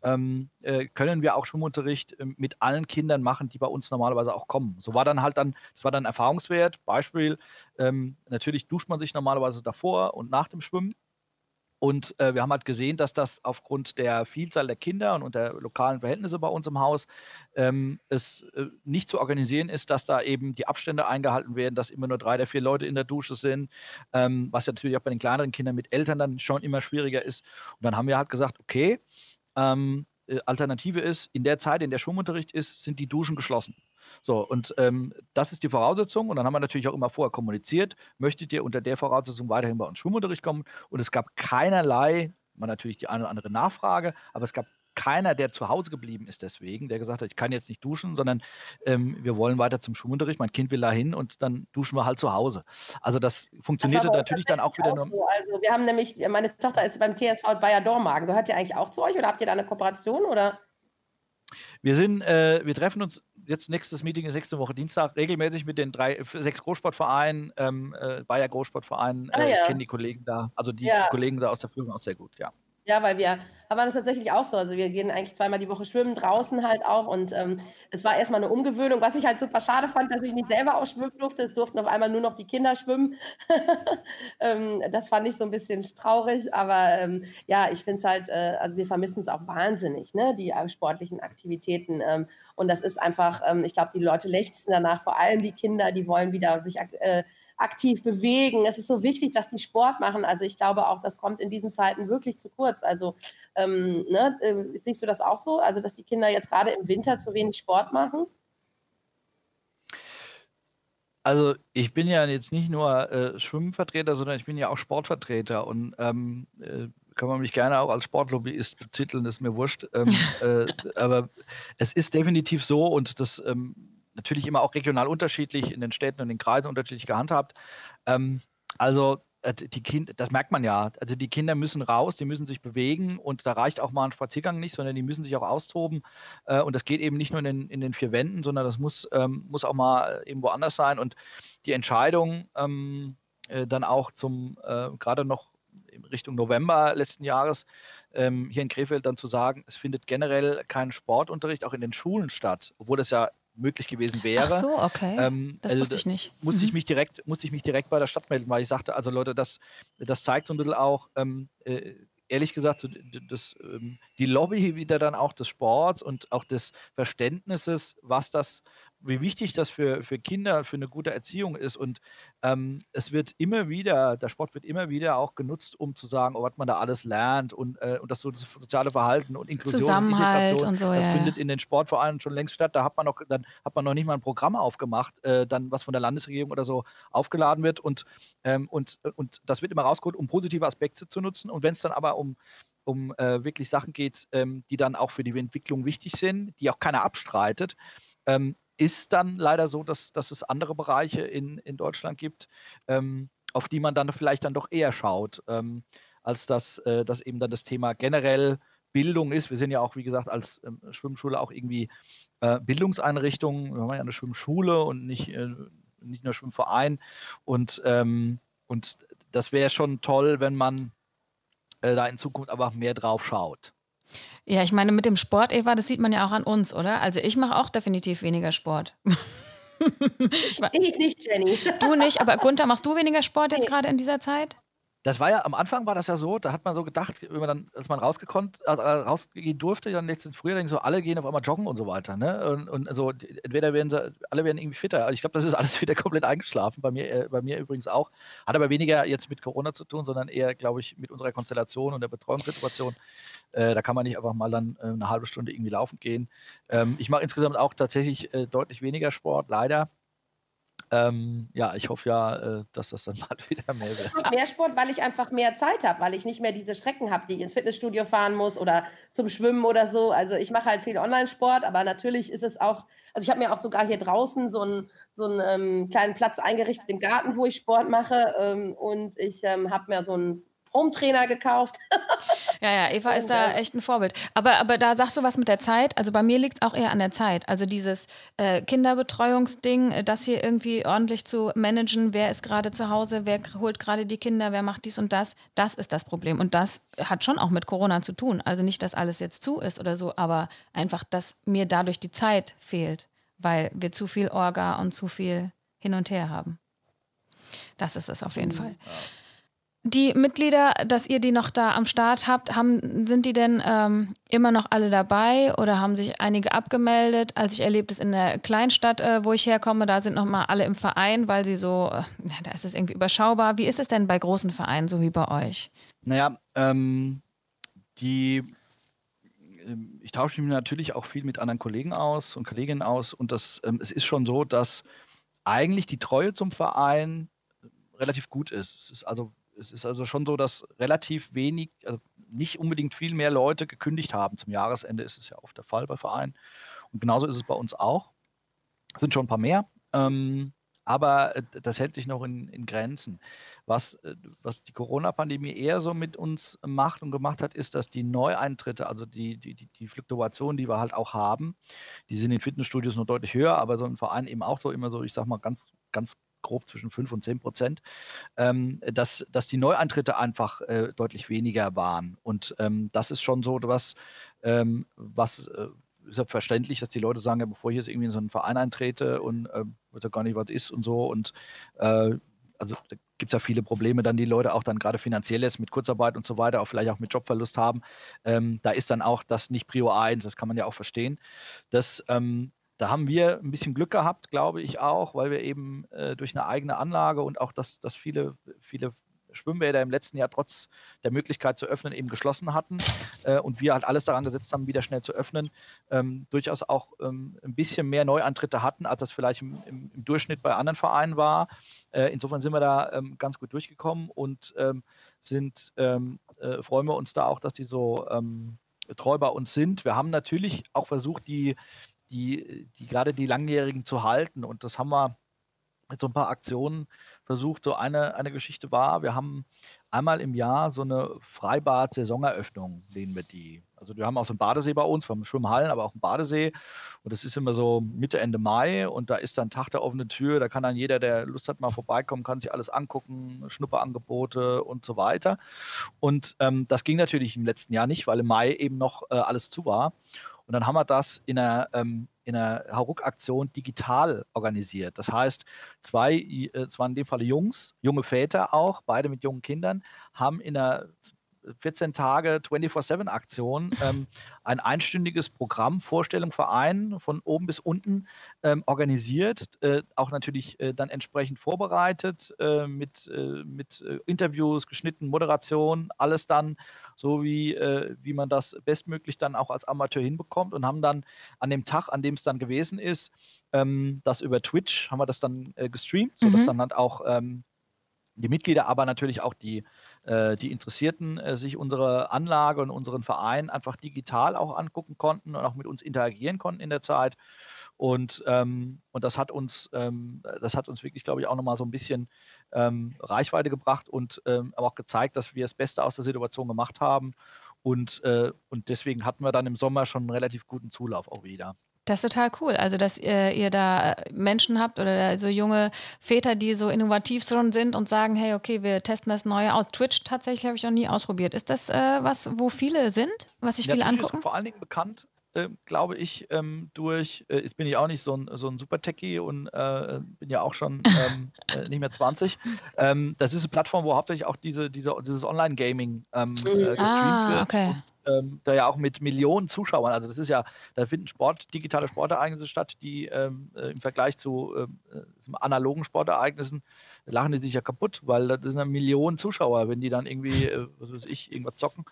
ähm, äh, können wir auch Schwimmunterricht äh, mit allen Kindern machen, die bei uns normalerweise auch kommen. So war dann halt dann, das war dann Erfahrungswert. Beispiel, ähm, natürlich duscht man sich normalerweise davor und nach dem Schwimmen. Und äh, wir haben halt gesehen, dass das aufgrund der Vielzahl der Kinder und der lokalen Verhältnisse bei uns im Haus ähm, es äh, nicht zu organisieren ist, dass da eben die Abstände eingehalten werden, dass immer nur drei der vier Leute in der Dusche sind, ähm, was ja natürlich auch bei den kleineren Kindern mit Eltern dann schon immer schwieriger ist. Und dann haben wir halt gesagt, okay, ähm, äh, Alternative ist, in der Zeit, in der Schwimmunterricht ist, sind die Duschen geschlossen. So, und ähm, das ist die Voraussetzung. Und dann haben wir natürlich auch immer vorher kommuniziert, möchtet ihr unter der Voraussetzung weiterhin bei uns Schwimmunterricht kommen? Und es gab keinerlei, man natürlich die eine oder andere Nachfrage, aber es gab keiner, der zu Hause geblieben ist deswegen, der gesagt hat, ich kann jetzt nicht duschen, sondern ähm, wir wollen weiter zum Schwimmunterricht, mein Kind will da hin und dann duschen wir halt zu Hause. Also das funktionierte das natürlich dann auch wieder auch nur. So. Also wir haben nämlich, meine Tochter ist beim TSV Bayer Dormagen. Gehört ihr eigentlich auch zu euch oder habt ihr da eine Kooperation oder? Wir sind, äh, wir treffen uns jetzt nächstes Meeting ist nächste Woche Dienstag regelmäßig mit den drei, sechs Großsportvereinen, ähm, äh, Bayer Großsportvereinen. Ah, äh, ja. Ich kenne die Kollegen da, also die ja. Kollegen da aus der Führung auch sehr gut, ja. Ja, weil wir haben das tatsächlich auch so. Also wir gehen eigentlich zweimal die Woche schwimmen, draußen halt auch. Und ähm, es war erstmal eine Umgewöhnung, was ich halt super schade fand, dass ich nicht selber auch schwimmen durfte. Es durften auf einmal nur noch die Kinder schwimmen. [LAUGHS] ähm, das fand ich so ein bisschen traurig. Aber ähm, ja, ich finde es halt, äh, also wir vermissen es auch wahnsinnig, ne? die äh, sportlichen Aktivitäten. Ähm, und das ist einfach, ähm, ich glaube, die Leute lechzen danach, vor allem die Kinder, die wollen wieder sich äh, aktiv bewegen. Es ist so wichtig, dass die Sport machen. Also ich glaube auch, das kommt in diesen Zeiten wirklich zu kurz. Also ähm, ne, äh, siehst du das auch so? Also dass die Kinder jetzt gerade im Winter zu wenig Sport machen? Also ich bin ja jetzt nicht nur äh, Schwimmvertreter, sondern ich bin ja auch Sportvertreter und ähm, äh, kann man mich gerne auch als Sportlobbyist betiteln, ist mir wurscht. Ähm, [LAUGHS] äh, aber es ist definitiv so und das ähm, natürlich immer auch regional unterschiedlich, in den Städten und den Kreisen unterschiedlich gehandhabt. Ähm, also äh, die Kinder, das merkt man ja. Also die Kinder müssen raus, die müssen sich bewegen und da reicht auch mal ein Spaziergang nicht, sondern die müssen sich auch austoben. Äh, und das geht eben nicht nur in den, in den vier Wänden, sondern das muss, ähm, muss auch mal irgendwo anders sein. Und die Entscheidung ähm, äh, dann auch zum, äh, gerade noch Richtung November letzten Jahres, ähm, hier in Krefeld dann zu sagen, es findet generell kein Sportunterricht auch in den Schulen statt, obwohl das ja möglich gewesen wäre. Ach so, okay. Ähm, das also wusste ich nicht. Musste, mhm. ich mich direkt, musste ich mich direkt bei der Stadt melden, weil ich sagte, also Leute, das, das zeigt so ein bisschen auch, ähm, äh, ehrlich gesagt, so, das, ähm, die Lobby wieder dann auch des Sports und auch des Verständnisses, was das wie wichtig das für, für Kinder, für eine gute Erziehung ist. Und ähm, es wird immer wieder, der Sport wird immer wieder auch genutzt, um zu sagen, oh, was man da alles lernt und, äh, und das, so, das soziale Verhalten und Inklusion Zusammenhalt und, und so, das ja. findet in den Sportvereinen schon längst statt. Da hat man noch, dann hat man noch nicht mal ein Programm aufgemacht, äh, dann was von der Landesregierung oder so aufgeladen wird und, ähm, und, und das wird immer rausgeholt, um positive Aspekte zu nutzen. Und wenn es dann aber um um äh, wirklich Sachen geht, ähm, die dann auch für die Entwicklung wichtig sind, die auch keiner abstreitet, ähm, ist dann leider so, dass, dass es andere Bereiche in, in Deutschland gibt. Ähm, auf die man dann vielleicht dann doch eher schaut, ähm, als dass, äh, dass eben dann das Thema generell Bildung ist. Wir sind ja auch, wie gesagt, als ähm, Schwimmschule auch irgendwie äh, Bildungseinrichtung. Wir haben ja eine Schwimmschule und nicht, äh, nicht nur Schwimmverein. Und, ähm, und das wäre schon toll, wenn man äh, da in Zukunft aber mehr drauf schaut. Ja, ich meine, mit dem Sport, Eva, das sieht man ja auch an uns, oder? Also ich mache auch definitiv weniger Sport. [LAUGHS] ich nicht, Jenny. Du nicht, aber Gunther, machst du weniger Sport jetzt gerade in dieser Zeit? Das war ja, am Anfang war das ja so, da hat man so gedacht, wenn man dann, als man rausgekonnt, äh, rausgehen durfte, dann letzten Frühjahr, so alle gehen auf einmal joggen und so weiter. Ne? Und, und also entweder werden sie, alle werden irgendwie fitter. Ich glaube, das ist alles [LAUGHS] wieder komplett eingeschlafen, bei mir, äh, bei mir übrigens auch. Hat aber weniger jetzt mit Corona zu tun, sondern eher, glaube ich, mit unserer Konstellation und der Betreuungssituation. Äh, da kann man nicht einfach mal dann äh, eine halbe Stunde irgendwie laufen gehen. Ähm, ich mache insgesamt auch tatsächlich äh, deutlich weniger Sport, leider. Ähm, ja, ich hoffe ja, äh, dass das dann [LAUGHS] mal wieder mehr wird. Ich mache mehr Sport, weil ich einfach mehr Zeit habe, weil ich nicht mehr diese Strecken habe, die ich ins Fitnessstudio fahren muss oder zum Schwimmen oder so. Also ich mache halt viel Online-Sport, aber natürlich ist es auch, also ich habe mir auch sogar hier draußen so einen, so einen ähm, kleinen Platz eingerichtet im Garten, wo ich Sport mache ähm, und ich ähm, habe mir so einen Home-Trainer gekauft. [LAUGHS] ja, ja, Eva ist da echt ein Vorbild. Aber, aber da sagst du was mit der Zeit. Also bei mir liegt es auch eher an der Zeit. Also dieses äh, Kinderbetreuungsding, äh, das hier irgendwie ordentlich zu managen, wer ist gerade zu Hause, wer holt gerade die Kinder, wer macht dies und das, das ist das Problem. Und das hat schon auch mit Corona zu tun. Also nicht, dass alles jetzt zu ist oder so, aber einfach, dass mir dadurch die Zeit fehlt, weil wir zu viel Orga und zu viel hin und her haben. Das ist es auf jeden mhm. Fall. Die Mitglieder, dass ihr die noch da am Start habt, haben, sind die denn ähm, immer noch alle dabei oder haben sich einige abgemeldet? Als ich erlebt es in der Kleinstadt, äh, wo ich herkomme, da sind noch mal alle im Verein, weil sie so, äh, da ist es irgendwie überschaubar. Wie ist es denn bei großen Vereinen, so wie bei euch? Naja, ähm, die, ähm, ich tausche mich natürlich auch viel mit anderen Kollegen aus und Kolleginnen aus und das, ähm, es ist schon so, dass eigentlich die Treue zum Verein relativ gut ist. Es ist also es ist also schon so, dass relativ wenig, also nicht unbedingt viel mehr Leute gekündigt haben. Zum Jahresende ist es ja oft der Fall bei Vereinen. Und genauso ist es bei uns auch. Es sind schon ein paar mehr. Ähm, aber äh, das hält sich noch in, in Grenzen. Was, äh, was die Corona-Pandemie eher so mit uns macht und gemacht hat, ist, dass die Neueintritte, also die, die, die, Fluktuation, die wir halt auch haben, die sind in Fitnessstudios noch deutlich höher, aber so ein Verein eben auch so immer so, ich sag mal, ganz, ganz grob zwischen 5 und 10 Prozent, ähm, dass, dass die Neueintritte einfach äh, deutlich weniger waren. Und ähm, das ist schon so was, ähm, was äh, ist ja verständlich, dass die Leute sagen, ja, bevor ich jetzt irgendwie in so einen Verein eintrete und äh, weiß ja gar nicht, was ist und so. Und äh, also da gibt es ja viele Probleme, dann die Leute auch dann gerade finanziell jetzt mit Kurzarbeit und so weiter, auch vielleicht auch mit Jobverlust haben. Ähm, da ist dann auch das nicht Prio 1, das kann man ja auch verstehen. Das ähm, da haben wir ein bisschen Glück gehabt, glaube ich auch, weil wir eben äh, durch eine eigene Anlage und auch, dass, dass viele, viele Schwimmbäder im letzten Jahr trotz der Möglichkeit zu öffnen eben geschlossen hatten äh, und wir halt alles daran gesetzt haben, wieder schnell zu öffnen, ähm, durchaus auch ähm, ein bisschen mehr Neuantritte hatten, als das vielleicht im, im, im Durchschnitt bei anderen Vereinen war. Äh, insofern sind wir da ähm, ganz gut durchgekommen und ähm, sind, ähm, äh, freuen wir uns da auch, dass die so ähm, treu bei uns sind. Wir haben natürlich auch versucht, die die, die gerade die Langjährigen zu halten. Und das haben wir mit so ein paar Aktionen versucht. So eine, eine Geschichte war, wir haben einmal im Jahr so eine Freibad-Saisoneröffnung, nennen wir die. Also wir haben auch so einen Badesee bei uns, wir haben Schwimmhallen, aber auch einen Badesee. Und das ist immer so Mitte, Ende Mai und da ist dann Tag der offenen Tür. Da kann dann jeder, der Lust hat, mal vorbeikommen, kann sich alles angucken, Schnupperangebote und so weiter. Und ähm, das ging natürlich im letzten Jahr nicht, weil im Mai eben noch äh, alles zu war. Und dann haben wir das in einer, ähm, in einer Hauruck-Aktion digital organisiert. Das heißt, zwei, äh, es waren in dem Fall Jungs, junge Väter auch, beide mit jungen Kindern, haben in einer 14 Tage 24-7-Aktion, ähm, ein einstündiges Programm, Vorstellung, Verein von oben bis unten ähm, organisiert, äh, auch natürlich äh, dann entsprechend vorbereitet, äh, mit, äh, mit äh, Interviews, geschnitten, Moderation, alles dann so, wie, äh, wie man das bestmöglich dann auch als Amateur hinbekommt und haben dann an dem Tag, an dem es dann gewesen ist, ähm, das über Twitch, haben wir das dann gestreamt, sodass mhm. dann halt auch ähm, die Mitglieder, aber natürlich auch die, die Interessierten äh, sich unsere Anlage und unseren Verein einfach digital auch angucken konnten und auch mit uns interagieren konnten in der Zeit. Und, ähm, und das hat uns, ähm, das hat uns wirklich, glaube ich, auch nochmal so ein bisschen ähm, Reichweite gebracht und ähm, aber auch gezeigt, dass wir das Beste aus der Situation gemacht haben. Und, äh, und deswegen hatten wir dann im Sommer schon einen relativ guten Zulauf auch wieder. Das ist total cool. Also, dass ihr, ihr da Menschen habt oder so junge Väter, die so innovativ schon sind und sagen, hey, okay, wir testen das Neue aus. Twitch tatsächlich habe ich noch nie ausprobiert. Ist das äh, was, wo viele sind, was sich ja, viele Twitch angucken? Ist vor allen Dingen bekannt äh, glaube ich, ähm, durch, äh, jetzt bin ich auch nicht so ein, so ein Super-Techie und äh, bin ja auch schon ähm, [LAUGHS] äh, nicht mehr 20. Ähm, das ist eine Plattform, wo hauptsächlich auch diese, diese, dieses Online-Gaming ähm, äh, gestreamt ah, wird. Okay. Und, ähm, da ja auch mit Millionen Zuschauern, also das ist ja, da finden Sport, digitale Sportereignisse statt, die ähm, äh, im Vergleich zu analogen Sportereignissen lachen die sich ja kaputt, weil das sind ja Millionen Zuschauer, wenn die dann irgendwie, äh, was weiß ich, irgendwas zocken.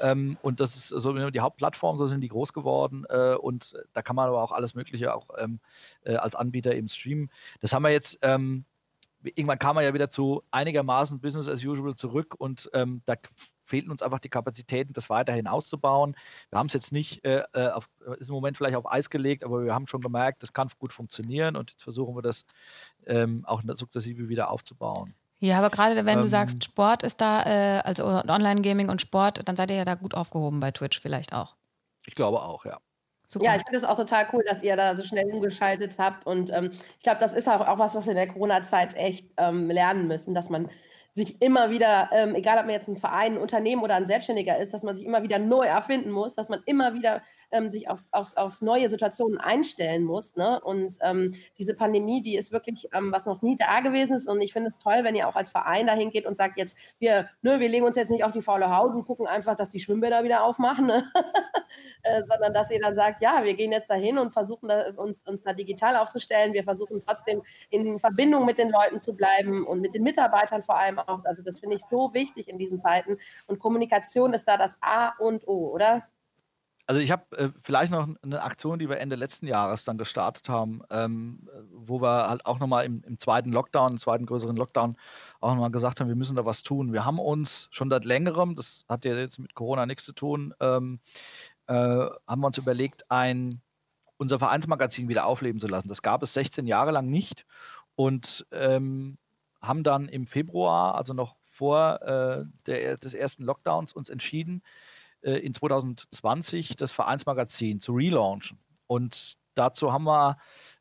Ähm, und das ist so die Hauptplattform, so sind die groß geworden. Äh, und da kann man aber auch alles Mögliche auch ähm, äh, als Anbieter eben streamen. Das haben wir jetzt. Ähm, irgendwann kam man ja wieder zu einigermaßen Business as usual zurück und ähm, da fehlten uns einfach die Kapazitäten, das weiterhin auszubauen. Wir haben es jetzt nicht, äh, äh, auf, ist im Moment vielleicht auf Eis gelegt, aber wir haben schon gemerkt, das kann gut funktionieren und jetzt versuchen wir das ähm, auch sukzessive wieder aufzubauen. Ja, aber gerade wenn ähm, du sagst, Sport ist da, äh, also Online-Gaming und Sport, dann seid ihr ja da gut aufgehoben bei Twitch vielleicht auch. Ich glaube auch, ja. Super. Ja, ich finde es auch total cool, dass ihr da so schnell umgeschaltet habt. Und ähm, ich glaube, das ist auch, auch was, was wir in der Corona-Zeit echt ähm, lernen müssen, dass man sich immer wieder, ähm, egal ob man jetzt ein Verein, ein Unternehmen oder ein Selbstständiger ist, dass man sich immer wieder neu erfinden muss, dass man immer wieder ähm, sich auf, auf, auf neue Situationen einstellen muss. Ne? Und ähm, diese Pandemie, die ist wirklich ähm, was noch nie da gewesen ist. Und ich finde es toll, wenn ihr auch als Verein dahin geht und sagt jetzt, wir, ne, wir legen uns jetzt nicht auf die faule Haut und gucken einfach, dass die Schwimmbäder wieder aufmachen, ne? [LAUGHS] äh, sondern dass ihr dann sagt, ja, wir gehen jetzt dahin und versuchen da, uns, uns da digital aufzustellen. Wir versuchen trotzdem in Verbindung mit den Leuten zu bleiben und mit den Mitarbeitern vor allem auch. Also das finde ich so wichtig in diesen Zeiten. Und Kommunikation ist da das A und O, oder? Also ich habe äh, vielleicht noch eine Aktion, die wir Ende letzten Jahres dann gestartet haben, ähm, wo wir halt auch nochmal im, im zweiten Lockdown, im zweiten größeren Lockdown auch nochmal gesagt haben, wir müssen da was tun. Wir haben uns schon seit längerem, das hat ja jetzt mit Corona nichts zu tun, ähm, äh, haben wir uns überlegt, ein, unser Vereinsmagazin wieder aufleben zu lassen. Das gab es 16 Jahre lang nicht und ähm, haben dann im Februar, also noch vor äh, der, des ersten Lockdowns, uns entschieden, äh, in 2020 das Vereinsmagazin zu relaunchen. Und dazu haben wir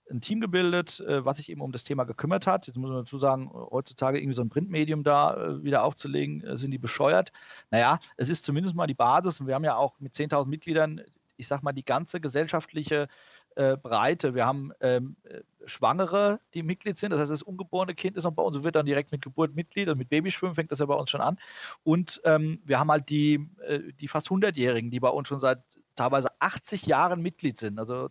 ein Team gebildet, äh, was sich eben um das Thema gekümmert hat. Jetzt muss man dazu sagen, heutzutage irgendwie so ein Printmedium da äh, wieder aufzulegen, sind die bescheuert. Naja, es ist zumindest mal die Basis und wir haben ja auch mit 10.000 Mitgliedern, ich sag mal, die ganze gesellschaftliche äh, Breite. Wir haben ähm, äh, Schwangere, die Mitglied sind. Das heißt, das ungeborene Kind ist noch bei uns und wird dann direkt mit Geburt Mitglied. Also mit Babyschwimmen fängt das ja bei uns schon an. Und ähm, wir haben halt die, äh, die fast 100-Jährigen, die bei uns schon seit teilweise 80 Jahren Mitglied sind. Also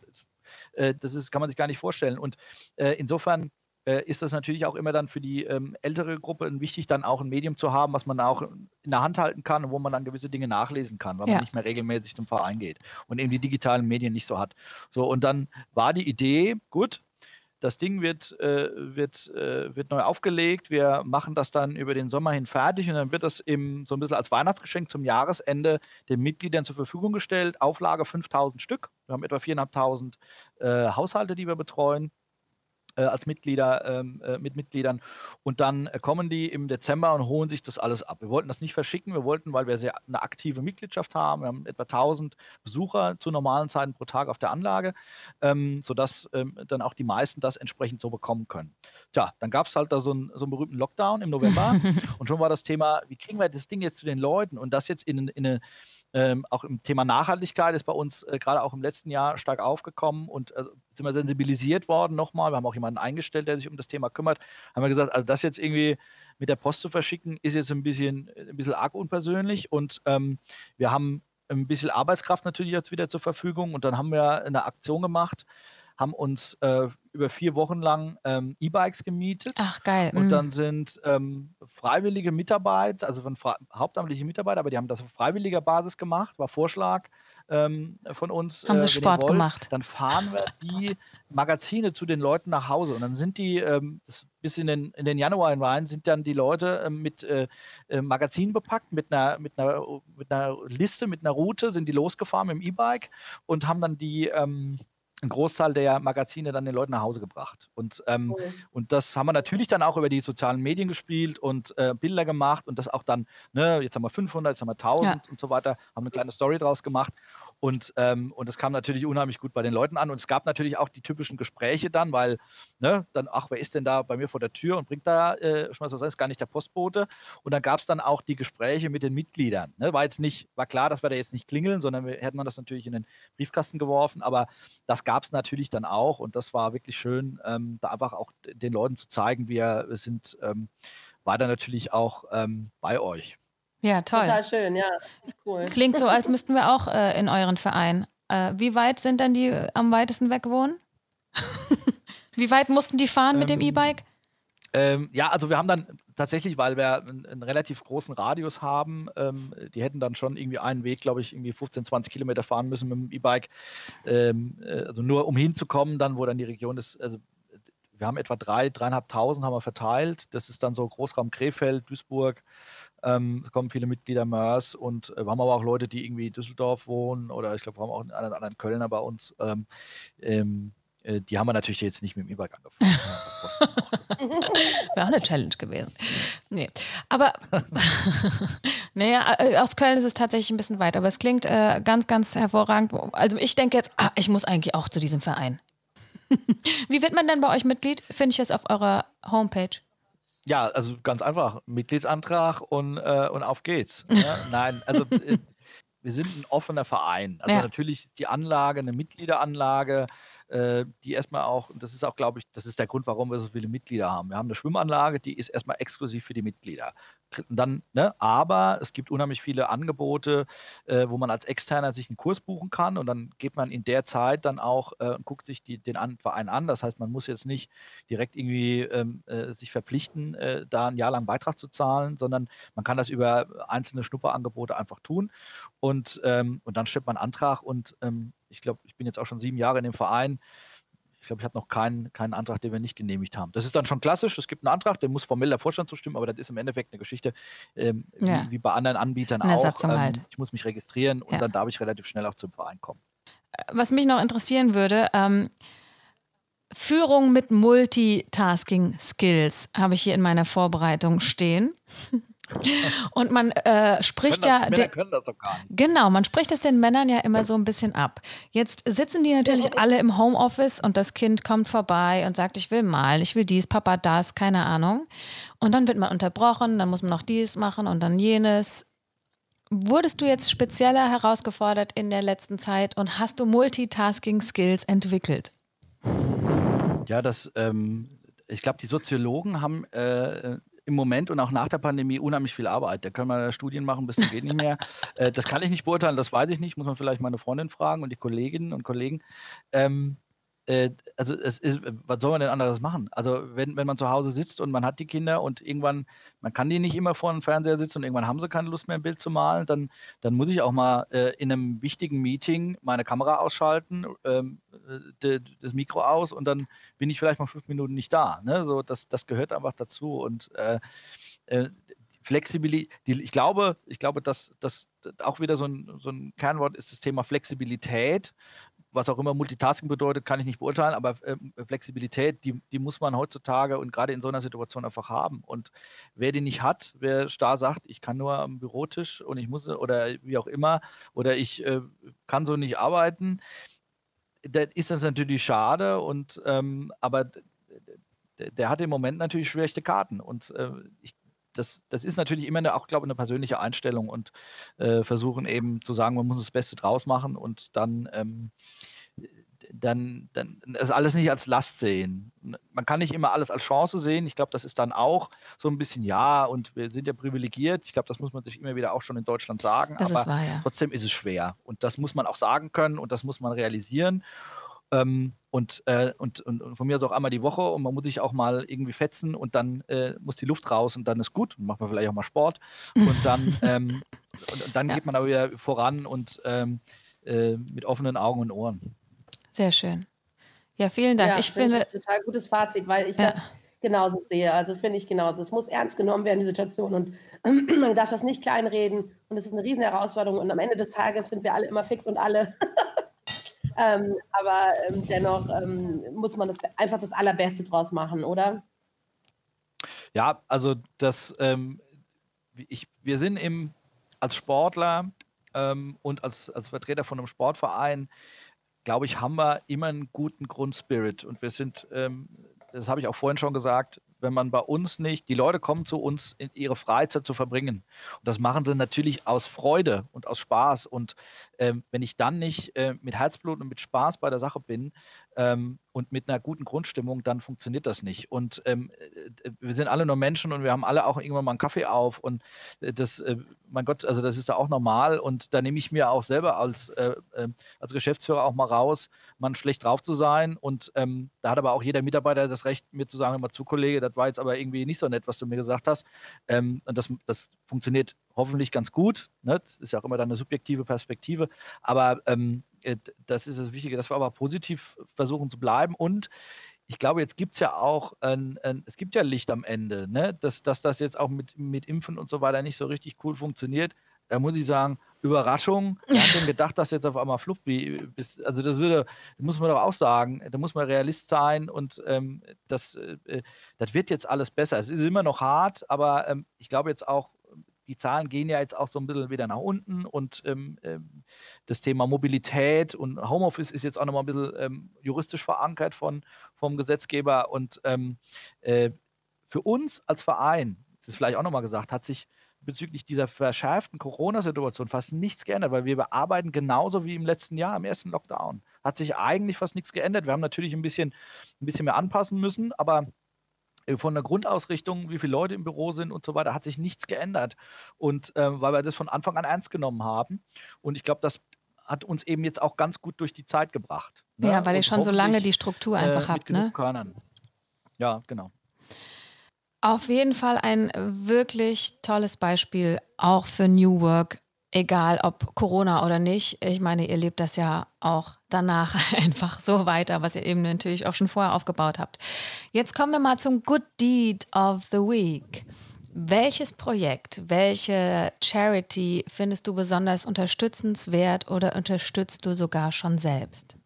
äh, das ist, kann man sich gar nicht vorstellen. Und äh, insofern äh, ist das natürlich auch immer dann für die ähm, ältere Gruppe wichtig, dann auch ein Medium zu haben, was man auch in der Hand halten kann und wo man dann gewisse Dinge nachlesen kann, weil ja. man nicht mehr regelmäßig zum Verein geht und eben die digitalen Medien nicht so hat. So, und dann war die Idee, gut, das Ding wird, äh, wird, äh, wird neu aufgelegt. Wir machen das dann über den Sommer hin fertig und dann wird das im, so ein bisschen als Weihnachtsgeschenk zum Jahresende den Mitgliedern zur Verfügung gestellt. Auflage 5000 Stück. Wir haben etwa 4.500 äh, Haushalte, die wir betreuen äh, als Mitglieder ähm, äh, mit Mitgliedern. Und dann äh, kommen die im Dezember und holen sich das alles ab. Wir wollten das nicht verschicken. Wir wollten, weil wir sehr eine aktive Mitgliedschaft haben, wir haben etwa 1000 Besucher zu normalen Zeiten pro Tag auf der Anlage, ähm, sodass ähm, dann auch die meisten das entsprechend so bekommen können. Tja, dann gab es halt da so einen, so einen berühmten Lockdown im November [LAUGHS] und schon war das Thema, wie kriegen wir das Ding jetzt zu den Leuten und das jetzt in, in eine ähm, auch im Thema Nachhaltigkeit ist bei uns äh, gerade auch im letzten Jahr stark aufgekommen und äh, sind wir sensibilisiert worden nochmal. Wir haben auch jemanden eingestellt, der sich um das Thema kümmert. Haben wir gesagt, also das jetzt irgendwie mit der Post zu verschicken, ist jetzt ein bisschen, ein bisschen arg unpersönlich und ähm, wir haben ein bisschen Arbeitskraft natürlich jetzt wieder zur Verfügung und dann haben wir eine Aktion gemacht, haben uns äh, über vier Wochen lang ähm, E-Bikes gemietet. Ach, geil. Und mhm. dann sind ähm, freiwillige Mitarbeiter, also von hauptamtliche Mitarbeiter, aber die haben das auf freiwilliger Basis gemacht, war Vorschlag ähm, von uns. Haben äh, sie Sport wollt, gemacht. Dann fahren wir die Magazine zu den Leuten nach Hause und dann sind die, ähm, bis in den, in den Januar hinein, sind dann die Leute ähm, mit äh, äh, Magazinen bepackt, mit einer, mit, einer, mit einer Liste, mit einer Route, sind die losgefahren mit dem E-Bike und haben dann die, ähm, einen Großteil der Magazine dann den Leuten nach Hause gebracht. Und, ähm, cool. und das haben wir natürlich dann auch über die sozialen Medien gespielt und äh, Bilder gemacht und das auch dann, ne, jetzt haben wir 500, jetzt haben wir 1000 ja. und so weiter, haben eine kleine Story draus gemacht. Und, ähm, und das kam natürlich unheimlich gut bei den Leuten an. Und es gab natürlich auch die typischen Gespräche dann, weil, ne, dann, ach, wer ist denn da bei mir vor der Tür und bringt da äh, schon mal so sagen, ist gar nicht der Postbote. Und dann gab es dann auch die Gespräche mit den Mitgliedern. Ne? War jetzt nicht, war klar, dass wir da jetzt nicht klingeln, sondern wir hätten das natürlich in den Briefkasten geworfen. Aber das gab es natürlich dann auch. Und das war wirklich schön, ähm, da einfach auch den Leuten zu zeigen, wir sind ähm, weiter natürlich auch ähm, bei euch. Ja, toll. Total schön, ja. Cool. Klingt so, als [LAUGHS] müssten wir auch äh, in euren Verein. Äh, wie weit sind denn die äh, am weitesten weg wohnen? [LAUGHS] wie weit mussten die fahren mit dem ähm, E-Bike? Ähm, ja, also wir haben dann tatsächlich, weil wir einen, einen relativ großen Radius haben, ähm, die hätten dann schon irgendwie einen Weg, glaube ich, irgendwie 15, 20 Kilometer fahren müssen mit dem E-Bike. Ähm, äh, also nur um hinzukommen, dann, wo dann die Region ist. Also wir haben etwa drei, dreieinhalbtausend haben wir verteilt. Das ist dann so Großraum Krefeld, Duisburg, ähm, kommen viele Mitglieder Mörs und äh, wir haben aber auch Leute, die irgendwie in Düsseldorf wohnen oder ich glaube, wir haben auch einen anderen Kölner bei uns. Ähm, ähm, äh, die haben wir natürlich jetzt nicht mit dem E-Bike. [LAUGHS] Wäre auch eine Challenge gewesen. Nee. Aber [LAUGHS] naja, äh, aus Köln ist es tatsächlich ein bisschen weit, aber es klingt äh, ganz, ganz hervorragend. Also ich denke jetzt, ah, ich muss eigentlich auch zu diesem Verein. [LAUGHS] Wie wird man denn bei euch Mitglied? Finde ich das auf eurer Homepage? Ja, also ganz einfach. Mitgliedsantrag und, äh, und auf geht's. [LAUGHS] Ja? Ne? Nein, also äh, wir sind ein offener Verein. Also ja. natürlich die Anlage, eine Mitgliederanlage, äh, die erstmal auch, das ist auch, glaube ich, das ist der Grund, warum wir so viele Mitglieder haben. Wir haben eine Schwimmanlage, die ist erstmal exklusiv für die Mitglieder. Dann, ne, aber es gibt unheimlich viele Angebote, äh, wo man als Externer sich einen Kurs buchen kann und dann geht man in der Zeit dann auch äh, und guckt sich die, den Verein an. Das heißt, man muss jetzt nicht direkt irgendwie ähm, äh, sich verpflichten, äh, da ein Jahr lang Beitrag zu zahlen, sondern man kann das über einzelne Schnupperangebote einfach tun und, ähm, und dann stellt man einen Antrag und ähm, ich glaube, ich bin jetzt auch schon sieben Jahre in dem Verein. Ich glaube, ich hatte noch keinen, keinen Antrag, den wir nicht genehmigt haben. Das ist dann schon klassisch. Es gibt einen Antrag, der muss formell der Vorstand zustimmen, aber das ist im Endeffekt eine Geschichte, ähm, ja. wie, wie, bei anderen Anbietern auch. Ähm, halt. Ich muss mich registrieren und ja. dann darf ich relativ schnell auch zum Verein kommen. Was mich noch interessieren würde, ähm, Führung mit Multitasking-Skills habe ich hier in meiner Vorbereitung stehen. [LAUGHS] Und man äh, spricht das, ja. Männer können das doch gar nicht. Genau, man spricht es den Männern ja immer so ein bisschen ab. Jetzt sitzen die natürlich alle im Homeoffice und das Kind kommt vorbei und sagt, ich will malen, ich will dies, Papa das, keine Ahnung. Und dann wird man unterbrochen, dann muss man noch dies machen und dann jenes. Wurdest du jetzt spezieller herausgefordert in der letzten Zeit und hast du Multitasking-Skills entwickelt? Ja, das, ähm, ich glaube, die Soziologen haben äh, im Moment und auch nach der Pandemie unheimlich viel Arbeit. Da können wir Studien machen, bis zum geht nicht mehr. äh, das kann ich nicht beurteilen, das weiß ich nicht. Muss man vielleicht meine Freundin fragen und die Kolleginnen und Kollegen. Ähm, äh, also es ist, was soll man denn anderes machen? Also wenn, wenn man zu Hause sitzt und man hat die Kinder und irgendwann, man kann die nicht immer vor dem Fernseher sitzen und irgendwann haben sie keine Lust mehr, ein Bild zu malen, dann, dann muss ich auch mal äh, in einem wichtigen Meeting meine Kamera ausschalten, ähm, äh, de, das Mikro aus und dann bin ich vielleicht mal fünf Minuten nicht da. Ne? So, das, das gehört einfach dazu und äh, äh Flexibilität, ich glaube, ich glaube, dass das auch wieder so ein, so ein Kernwort ist das Thema Flexibilität was auch immer Multitasking bedeutet, kann ich nicht beurteilen, aber äh, Flexibilität, die, die muss man heutzutage und gerade in so einer Situation einfach haben. Und wer die nicht hat, wer starr sagt, ich kann nur am Bürotisch und ich muss oder wie auch immer, oder ich äh, kann so nicht arbeiten, da ist das natürlich schade und ähm, aber der, der hat im Moment natürlich schlechte Karten. Und äh, ich das, das ist natürlich immer eine, auch, glaube ich, eine persönliche Einstellung und äh, versuchen eben zu sagen, man muss das Beste draus machen und dann, ähm, dann, dann das alles nicht als Last sehen. Man kann nicht immer alles als Chance sehen. Ich glaube, das ist dann auch so ein bisschen ja und wir sind ja privilegiert. Ich glaube, das muss man sich immer wieder auch schon in Deutschland sagen. Das aber ist wahr, ja. trotzdem ist es schwer und das muss man auch sagen können und das muss man realisieren. Ähm, und, äh, und, und, und, von mir aus auch einmal die Woche und man muss sich auch mal irgendwie fetzen und dann äh, muss die Luft raus und dann ist gut. Macht man vielleicht auch mal Sport und dann, [LAUGHS] ähm, und, und, dann ja. geht man aber wieder voran und ähm, äh, mit offenen Augen und Ohren. Sehr schön. Ja, vielen Dank. Ja, ich finde. Ich total gutes Fazit, weil ich ja. das genauso sehe. Also finde ich genauso. Es muss ernst genommen werden, die Situation. Und [CLEARS THROAT] man darf das nicht kleinreden. Und es ist eine riesen Herausforderung. Und am Ende des Tages sind wir alle immer fix und alle [LAUGHS] Ähm, aber ähm, dennoch ähm, muss man das einfach das Allerbeste draus machen, oder? Ja, also das, ähm, ich, wir sind im, als Sportler ähm, und als, als Vertreter von einem Sportverein, glaube ich, haben wir immer einen guten Grundspirit. Und wir sind, das habe ich auch vorhin schon gesagt, wenn man bei uns nicht, die Leute kommen zu uns, in ihre Freizeit zu verbringen. Und das machen sie natürlich aus Freude und aus Spaß. Und ähm, wenn ich dann nicht äh, mit Herzblut und mit Spaß bei der Sache bin, ähm, und mit einer guten Grundstimmung, dann funktioniert das nicht. Und ähm, äh, wir sind alle nur Menschen und wir haben alle auch irgendwann mal einen Kaffee auf und äh, das, äh, mein Gott, also das ist ja auch normal und da nehme ich mir auch selber als, äh, ähm, als Geschäftsführer auch mal raus, mal schlecht drauf zu sein und ähm, da hat aber auch jeder Mitarbeiter das Recht, mir zu sagen, immer zu Kollege, das war jetzt aber irgendwie nicht so nett, was du mir gesagt hast. Ähm, und das, das funktioniert hoffentlich ganz gut. Ne? Das ist ja auch immer dann eine subjektive Perspektive. Aber ähm, äh, das ist das Wichtige, dass wir aber positiv versuchen zu bleiben. Und ich glaube, jetzt gibt es ja auch, ein, ein, es gibt ja Licht am Ende, ne? dass, dass das jetzt auch mit, mit Impfen und so weiter nicht so richtig cool funktioniert. Da muss ich sagen, Überraschung. Wer hat denn gedacht, dass jetzt auf einmal Flucht wie also das würde, muss man doch auch sagen, da muss man Realist sein und ähm, das, äh, das wird jetzt alles besser. Es ist immer noch hart, aber ähm, ich glaube jetzt auch, die Zahlen gehen ja jetzt auch so ein bisschen wieder nach unten und ähm, ähm, das Thema Mobilität und Homeoffice ist jetzt auch nochmal ein bisschen ähm, juristisch verankert von, vom Gesetzgeber und ähm, äh, für uns als Verein, das ist vielleicht auch nochmal gesagt, hat sich bezüglich dieser verschärften Corona-Situation fast nichts geändert, weil wir arbeiten genauso wie im letzten Jahr, im ersten Lockdown. Hat sich eigentlich fast nichts geändert. Wir haben natürlich ein bisschen, ein bisschen mehr anpassen müssen, aber von der Grundausrichtung, wie viele Leute im Büro sind und so weiter, hat sich nichts geändert. Und äh, weil wir das von Anfang an ernst genommen haben. Und ich glaube, das hat uns eben jetzt auch ganz gut durch die Zeit gebracht. Ne? Ja, weil ihr schon so lange die Struktur äh, einfach äh, habt. Ne? Körnern. Ja, genau. Auf jeden Fall ein wirklich tolles Beispiel auch für New Work egal ob Corona oder nicht. Ich meine, ihr lebt das ja auch danach [LAUGHS] einfach so weiter, was ihr eben natürlich auch schon vorher aufgebaut habt. Jetzt kommen wir mal zum Good Deed of the Week. Welches Projekt, welche Charity findest du besonders unterstützenswert oder unterstützt du sogar schon selbst?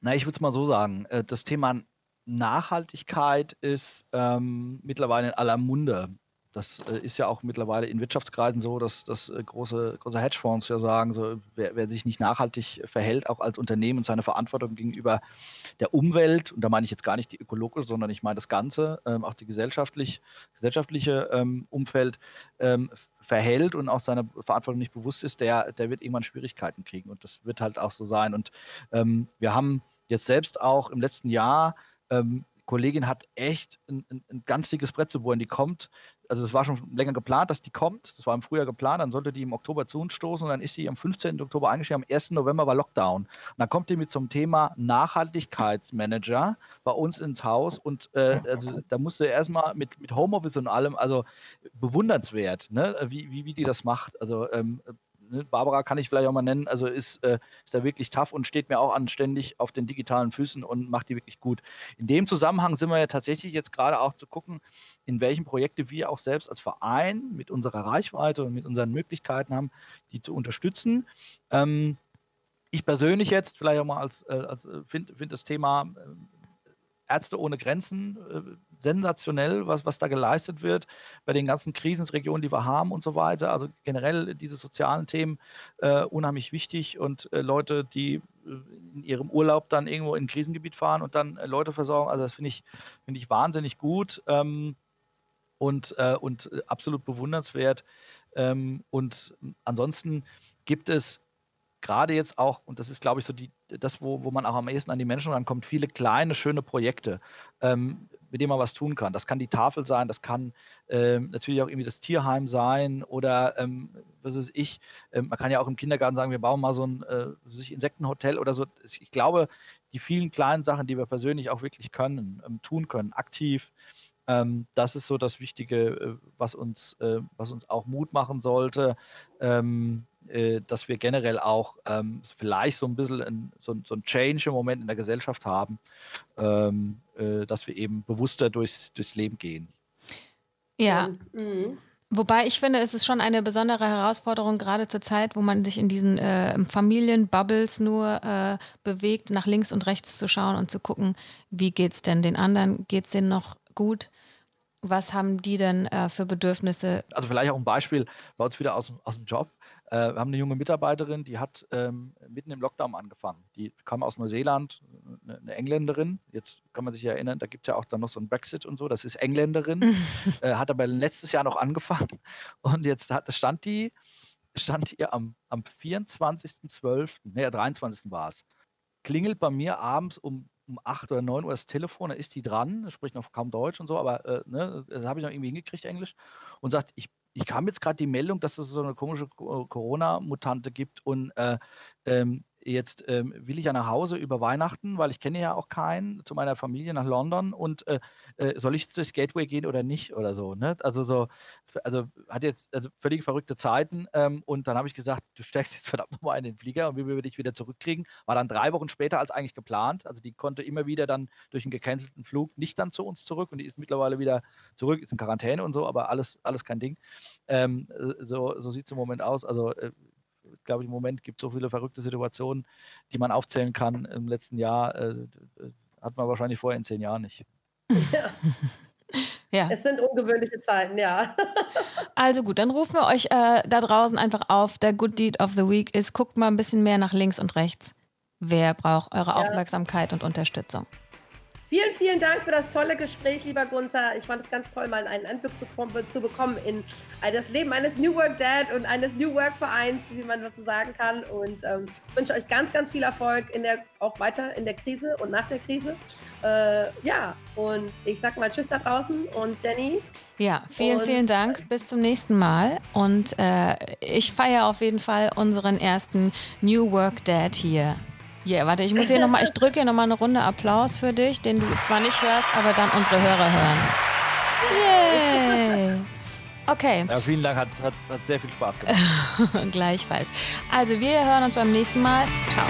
Na, ich würde es mal so sagen. Äh, das Thema Nachhaltigkeit ist ähm, mittlerweile in aller Munde. Das äh, ist ja auch mittlerweile in Wirtschaftskreisen so, dass, dass äh, große, große Hedgefonds ja sagen, so, wer, wer, sich nicht nachhaltig verhält, auch als Unternehmen und seine Verantwortung gegenüber der Umwelt, und da meine ich jetzt gar nicht die ökologische, sondern ich meine das Ganze, ähm, auch die gesellschaftlich, gesellschaftliche ähm, Umfeld ähm, verhält und auch seiner Verantwortung nicht bewusst ist, der, der wird irgendwann Schwierigkeiten kriegen. Und das wird halt auch so sein. Und ähm, wir haben jetzt selbst auch im letzten Jahr ähm, Kollegin hat echt ein, ein, ein, ganz dickes Brett zu bohren. Die kommt, also es war schon länger geplant, dass die kommt. Das war im Frühjahr geplant, dann sollte die im Oktober zu uns stoßen und dann ist sie am 15. Oktober eingeschrieben, am 1. November war Lockdown. Und dann kommt die mit zum Thema Nachhaltigkeitsmanager bei uns ins Haus und äh, also da musste erstmal mit, mit Homeoffice und allem, also bewundernswert, ne? wie, wie, wie die das macht. Also ähm, ne, Barbara kann ich vielleicht auch mal nennen, also ist, äh, ist da wirklich tough und steht mir auch anständig auf den digitalen Füßen und macht die wirklich gut. In dem Zusammenhang sind wir ja tatsächlich jetzt gerade auch zu gucken, in welchen Projekte wir auch selbst als Verein mit unserer Reichweite und mit unseren Möglichkeiten haben, die zu unterstützen. Ähm, ich persönlich jetzt vielleicht auch mal als, äh, als äh, finde find das Thema äh, Ärzte ohne Grenzen äh, sensationell, was, was da geleistet wird bei den ganzen Krisenregionen, die wir haben und so weiter. Also generell diese sozialen Themen äh, unheimlich wichtig und äh, Leute, die äh, in ihrem Urlaub dann irgendwo in ein Krisengebiet fahren und dann äh, Leute versorgen. Also das finde ich, finde ich wahnsinnig gut ähm, und, äh, und absolut bewundernswert. Ähm, und ansonsten gibt es gerade jetzt auch, und das ist, glaube ich, so die, das, wo, wo man auch am ehesten an die Menschen rankommt, viele kleine, schöne Projekte. Ähm, mit dem man was tun kann. Das kann die Tafel sein, das kann ähm, natürlich auch irgendwie das Tierheim sein oder ähm, was weiß ich. Ähm, man kann ja auch im Kindergarten sagen, wir bauen mal so ein äh, Insektenhotel oder so. Ich glaube, die vielen kleinen Sachen, die wir persönlich auch wirklich können, ähm, tun können, aktiv, ähm, das ist so das Wichtige, äh, was, uns, äh, was uns auch Mut machen sollte. Ähm, äh, dass wir generell auch ähm, vielleicht so ein bisschen ein, so, so ein Change im Moment in der Gesellschaft haben, ähm, äh, dass wir eben bewusster durchs, durchs Leben gehen. Ja. Mhm. Wobei ich finde, es ist schon eine besondere Herausforderung, gerade zur Zeit, wo man sich in diesen äh, Familienbubbles nur äh, bewegt, nach links und rechts zu schauen und zu gucken, wie geht es denn den anderen? Geht es denen noch gut? Was haben die denn äh, für Bedürfnisse? Also vielleicht auch ein Beispiel bei uns wieder aus, aus dem Job. Äh, wir haben eine junge Mitarbeiterin, die hat ähm, mitten im Lockdown angefangen. Die kam aus Neuseeland, eine, eine Engländerin. Jetzt kann man sich erinnern, da gibt es ja auch dann noch so einen Brexit und so. Das ist Engländerin, [LAUGHS] äh, hat aber letztes Jahr noch angefangen. Und jetzt hat, stand die, stand hier am, am 24.12., nee, 23. war es, klingelt bei mir abends um um 8 oder 9 Uhr das Telefon, da ist die dran, spricht noch kaum Deutsch und so, aber äh, ne, das habe ich noch irgendwie hingekriegt, Englisch, und sagt, ich ich kam jetzt gerade die Meldung, dass es so eine komische Corona-Mutante gibt und äh, ähm, jetzt ähm, will ich ja nach Hause über Weihnachten, weil ich kenne ja auch keinen, zu meiner Familie nach London und äh, äh, soll ich jetzt durchs Gateway gehen oder nicht oder so. Ne? Also so, also hat jetzt also völlig verrückte Zeiten ähm, und dann habe ich gesagt, du steigst jetzt [LAUGHS] verdammt nochmal in den Flieger und wie wir dich wieder zurückkriegen. War dann drei Wochen später als eigentlich geplant. Also die konnte immer wieder dann durch einen gecancelten Flug nicht dann zu uns zurück und die ist mittlerweile wieder zurück, ist in Quarantäne und so, aber alles, alles kein Ding. Ähm, äh, so so sieht es im Moment aus. Also äh, glaube ich, im Moment gibt es so viele verrückte Situationen, die man aufzählen kann. Im letzten Jahr äh, hat man wahrscheinlich vorher in zehn Jahren nicht. Ja. [LAUGHS] ja. Es sind ungewöhnliche Zeiten, ja. [LAUGHS] also gut, dann rufen wir euch äh, da draußen einfach auf. Der Good Deed of the Week ist, guckt mal ein bisschen mehr nach links und rechts. Wer braucht eure ja. Aufmerksamkeit und Unterstützung? Vielen, vielen Dank für das tolle Gespräch, lieber Gunther. Ich fand es ganz toll, mal einen Einblick zu, bekommen in das Leben eines New Work Dad und eines New Work Vereins, wie man das so sagen kann. Und ähm, ich wünsche euch ganz, ganz viel Erfolg in der, auch weiter in der Krise und nach der Krise. Äh, ja, und ich sag mal Tschüss da draußen und Jenny. Ja, vielen, vielen Dank. Bis zum nächsten Mal. Und äh, ich feiere auf jeden Fall unseren ersten New Work Dad hier yeah, warte, ich muss hier nochmal, ich drücke hier nochmal eine Runde Applaus für dich, den du zwar nicht hörst, aber dann unsere Hörer hören. Yay! Okay. Ja, vielen Dank, hat, hat, hat sehr viel Spaß gemacht. [LAUGHS] Gleichfalls. Also, wir hören uns beim nächsten Mal. Ciao.